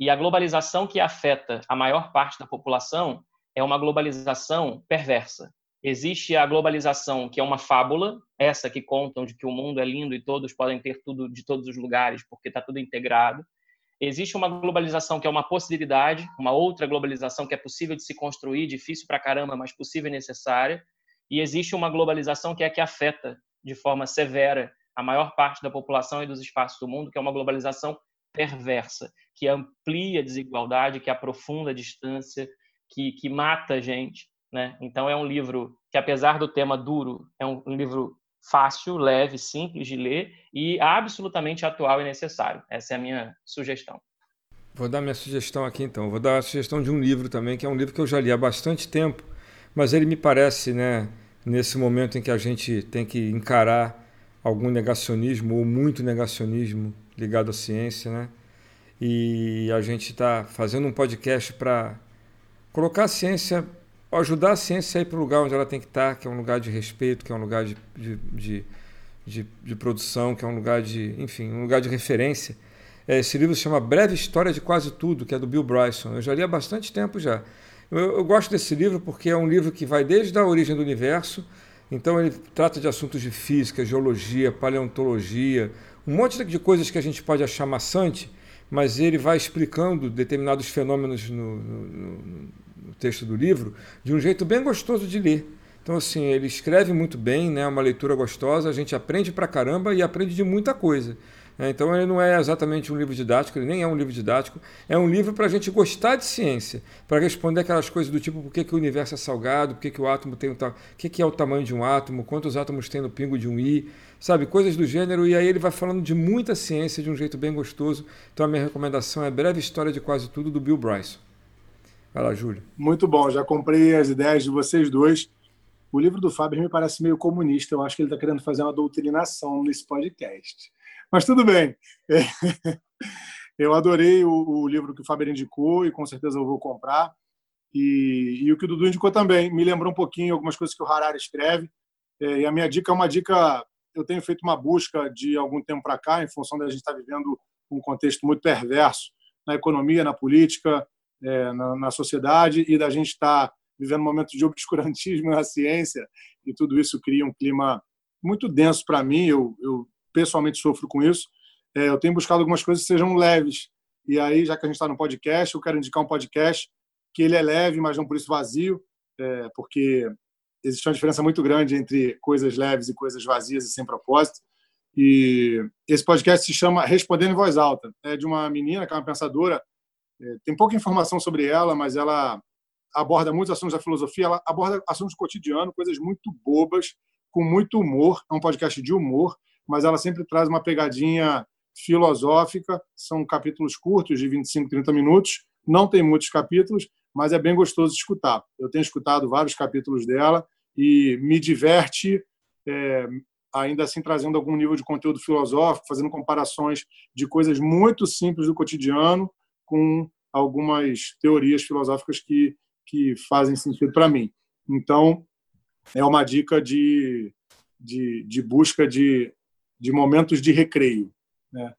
E a globalização que afeta a maior parte da população é uma globalização perversa. Existe a globalização que é uma fábula, essa que contam de que o mundo é lindo e todos podem ter tudo de todos os lugares porque está tudo integrado. Existe uma globalização que é uma possibilidade, uma outra globalização que é possível de se construir, difícil para caramba, mas possível e necessária. E existe uma globalização que é que afeta de forma severa a maior parte da população e dos espaços do mundo, que é uma globalização perversa, que amplia a desigualdade, que aprofunda a distância, que, que mata a gente. Né? Então, é um livro que, apesar do tema duro, é um, um livro fácil, leve, simples de ler e absolutamente atual e necessário. Essa é a minha sugestão. Vou dar minha sugestão aqui então. Vou dar a sugestão de um livro também, que é um livro que eu já li há bastante tempo, mas ele me parece, né, nesse momento em que a gente tem que encarar algum negacionismo ou muito negacionismo ligado à ciência, né? E a gente está fazendo um podcast para colocar a ciência, ajudar a ciência a ir para o lugar onde ela tem que estar, tá, que é um lugar de respeito, que é um lugar de, de, de, de, produção, que é um lugar de, enfim, um lugar de referência. É, esse livro se chama Breve História de Quase Tudo, que é do Bill Bryson. Eu já li há bastante tempo já. Eu, eu gosto desse livro porque é um livro que vai desde a origem do universo, então ele trata de assuntos de física, geologia, paleontologia, um monte de coisas que a gente pode achar maçante, mas ele vai explicando determinados fenômenos no, no, no, texto do livro de um jeito bem gostoso de ler. Então, assim, ele escreve muito bem, né? uma leitura gostosa, a gente aprende pra caramba e aprende de muita coisa. Né? Então, ele não é exatamente um livro didático, ele nem é um livro didático, é um livro para a gente gostar de ciência, para responder aquelas coisas do tipo por que, que o universo é salgado, por que, que o átomo tem o o que, que é o tamanho de um átomo, quantos átomos tem no pingo de um i sabe? Coisas do gênero. E aí ele vai falando de muita ciência de um jeito bem gostoso. Então a minha recomendação é Breve História de Quase Tudo, do Bill Bryson. Vai lá, Júlio. Muito bom, já comprei as ideias de vocês dois. O livro do Fábio me parece meio comunista. Eu acho que ele está querendo fazer uma doutrinação nesse podcast. Mas tudo bem. Eu adorei o, livro que o Fábio indicou e com certeza eu vou comprar. E, e, o que o Dudu indicou também. Me lembrou um pouquinho algumas coisas que o Harari escreve. É, e a minha dica é uma dica eu tenho feito uma busca de algum tempo para cá, em função da gente estar tá vivendo um contexto muito perverso na economia, na política, é, na, na, sociedade, e da gente estar tá vivendo um momento de obscurantismo na ciência, e tudo isso cria um clima muito denso para mim. Eu, eu, pessoalmente sofro com isso. É, eu tenho buscado algumas coisas que sejam leves. E aí, já que a gente está no podcast, eu quero indicar um podcast que ele é leve, mas não por isso vazio, é, porque existe uma diferença muito grande entre coisas leves e coisas vazias e sem propósito. E esse podcast se chama Respondendo em Voz Alta. É de uma menina que é uma pensadora. É, tem pouca informação sobre ela, mas ela aborda muitos assuntos da filosofia. Ela aborda assuntos do cotidiano, coisas muito bobas, com muito humor. É um podcast de humor, mas ela sempre traz uma pegadinha filosófica. São capítulos curtos, de 25, 30 minutos. Não tem muitos capítulos, mas é bem gostoso de escutar. Eu tenho escutado vários capítulos dela e me diverte, é, ainda assim trazendo algum nível de conteúdo filosófico, fazendo comparações de coisas muito simples do cotidiano com algumas teorias filosóficas que, que fazem sentido para mim. Então, é uma dica de, de, de busca de, de momentos de recreio. Né?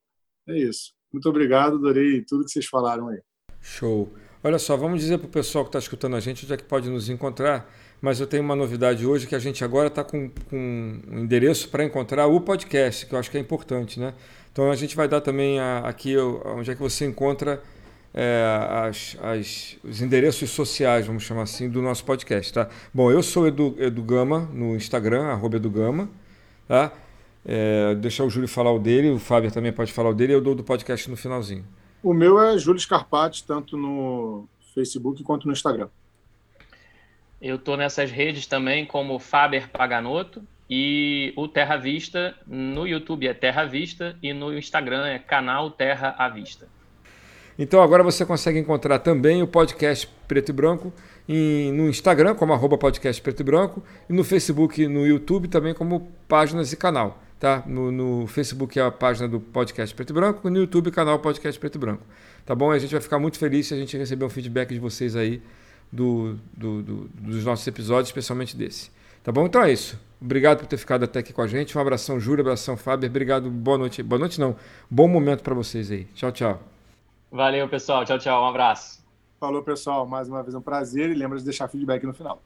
É isso. Muito obrigado, adorei tudo que vocês falaram aí. Show. Olha só, vamos dizer para o pessoal que está escutando a gente onde é que pode nos encontrar, mas eu tenho uma novidade hoje que a gente agora está com, com um endereço para encontrar o podcast, que eu acho que é importante, né? Então a gente vai dar também a, aqui onde é que você encontra é, as, as, os endereços sociais, vamos chamar assim, do nosso podcast, tá? Bom, eu sou Edu, Edu Gama no Instagram, arroba Edu Gama, tá? É, deixar o Júlio falar o dele, o Fábio também pode falar o dele, eu dou do podcast no finalzinho. O meu é Júlio Scarpati, tanto no Facebook quanto no Instagram. Eu estou nessas redes também como Faber Paganoto e o Terra Vista no YouTube é Terra Vista e no Instagram é canal Terra à Vista. Então agora você consegue encontrar também o podcast Preto e Branco em, no Instagram como arroba podcast Preto e Branco e no Facebook e no YouTube também como páginas e canal. Tá? No, no Facebook é a página do podcast Preto e Branco no YouTube canal Podcast Preto e Branco. Tá bom? A gente vai ficar muito feliz se a gente receber um feedback de vocês aí do, do, do, dos nossos episódios, especialmente desse. Tá bom? Então é isso. Obrigado por ter ficado até aqui com a gente. Um abração, Júlio, abração, Fábio. Obrigado, boa noite. Boa noite não. Bom momento para vocês aí. Tchau, tchau. Valeu, pessoal. Tchau, tchau. Um abraço. Falou, pessoal. Mais uma vez um prazer e lembra de deixar feedback no final.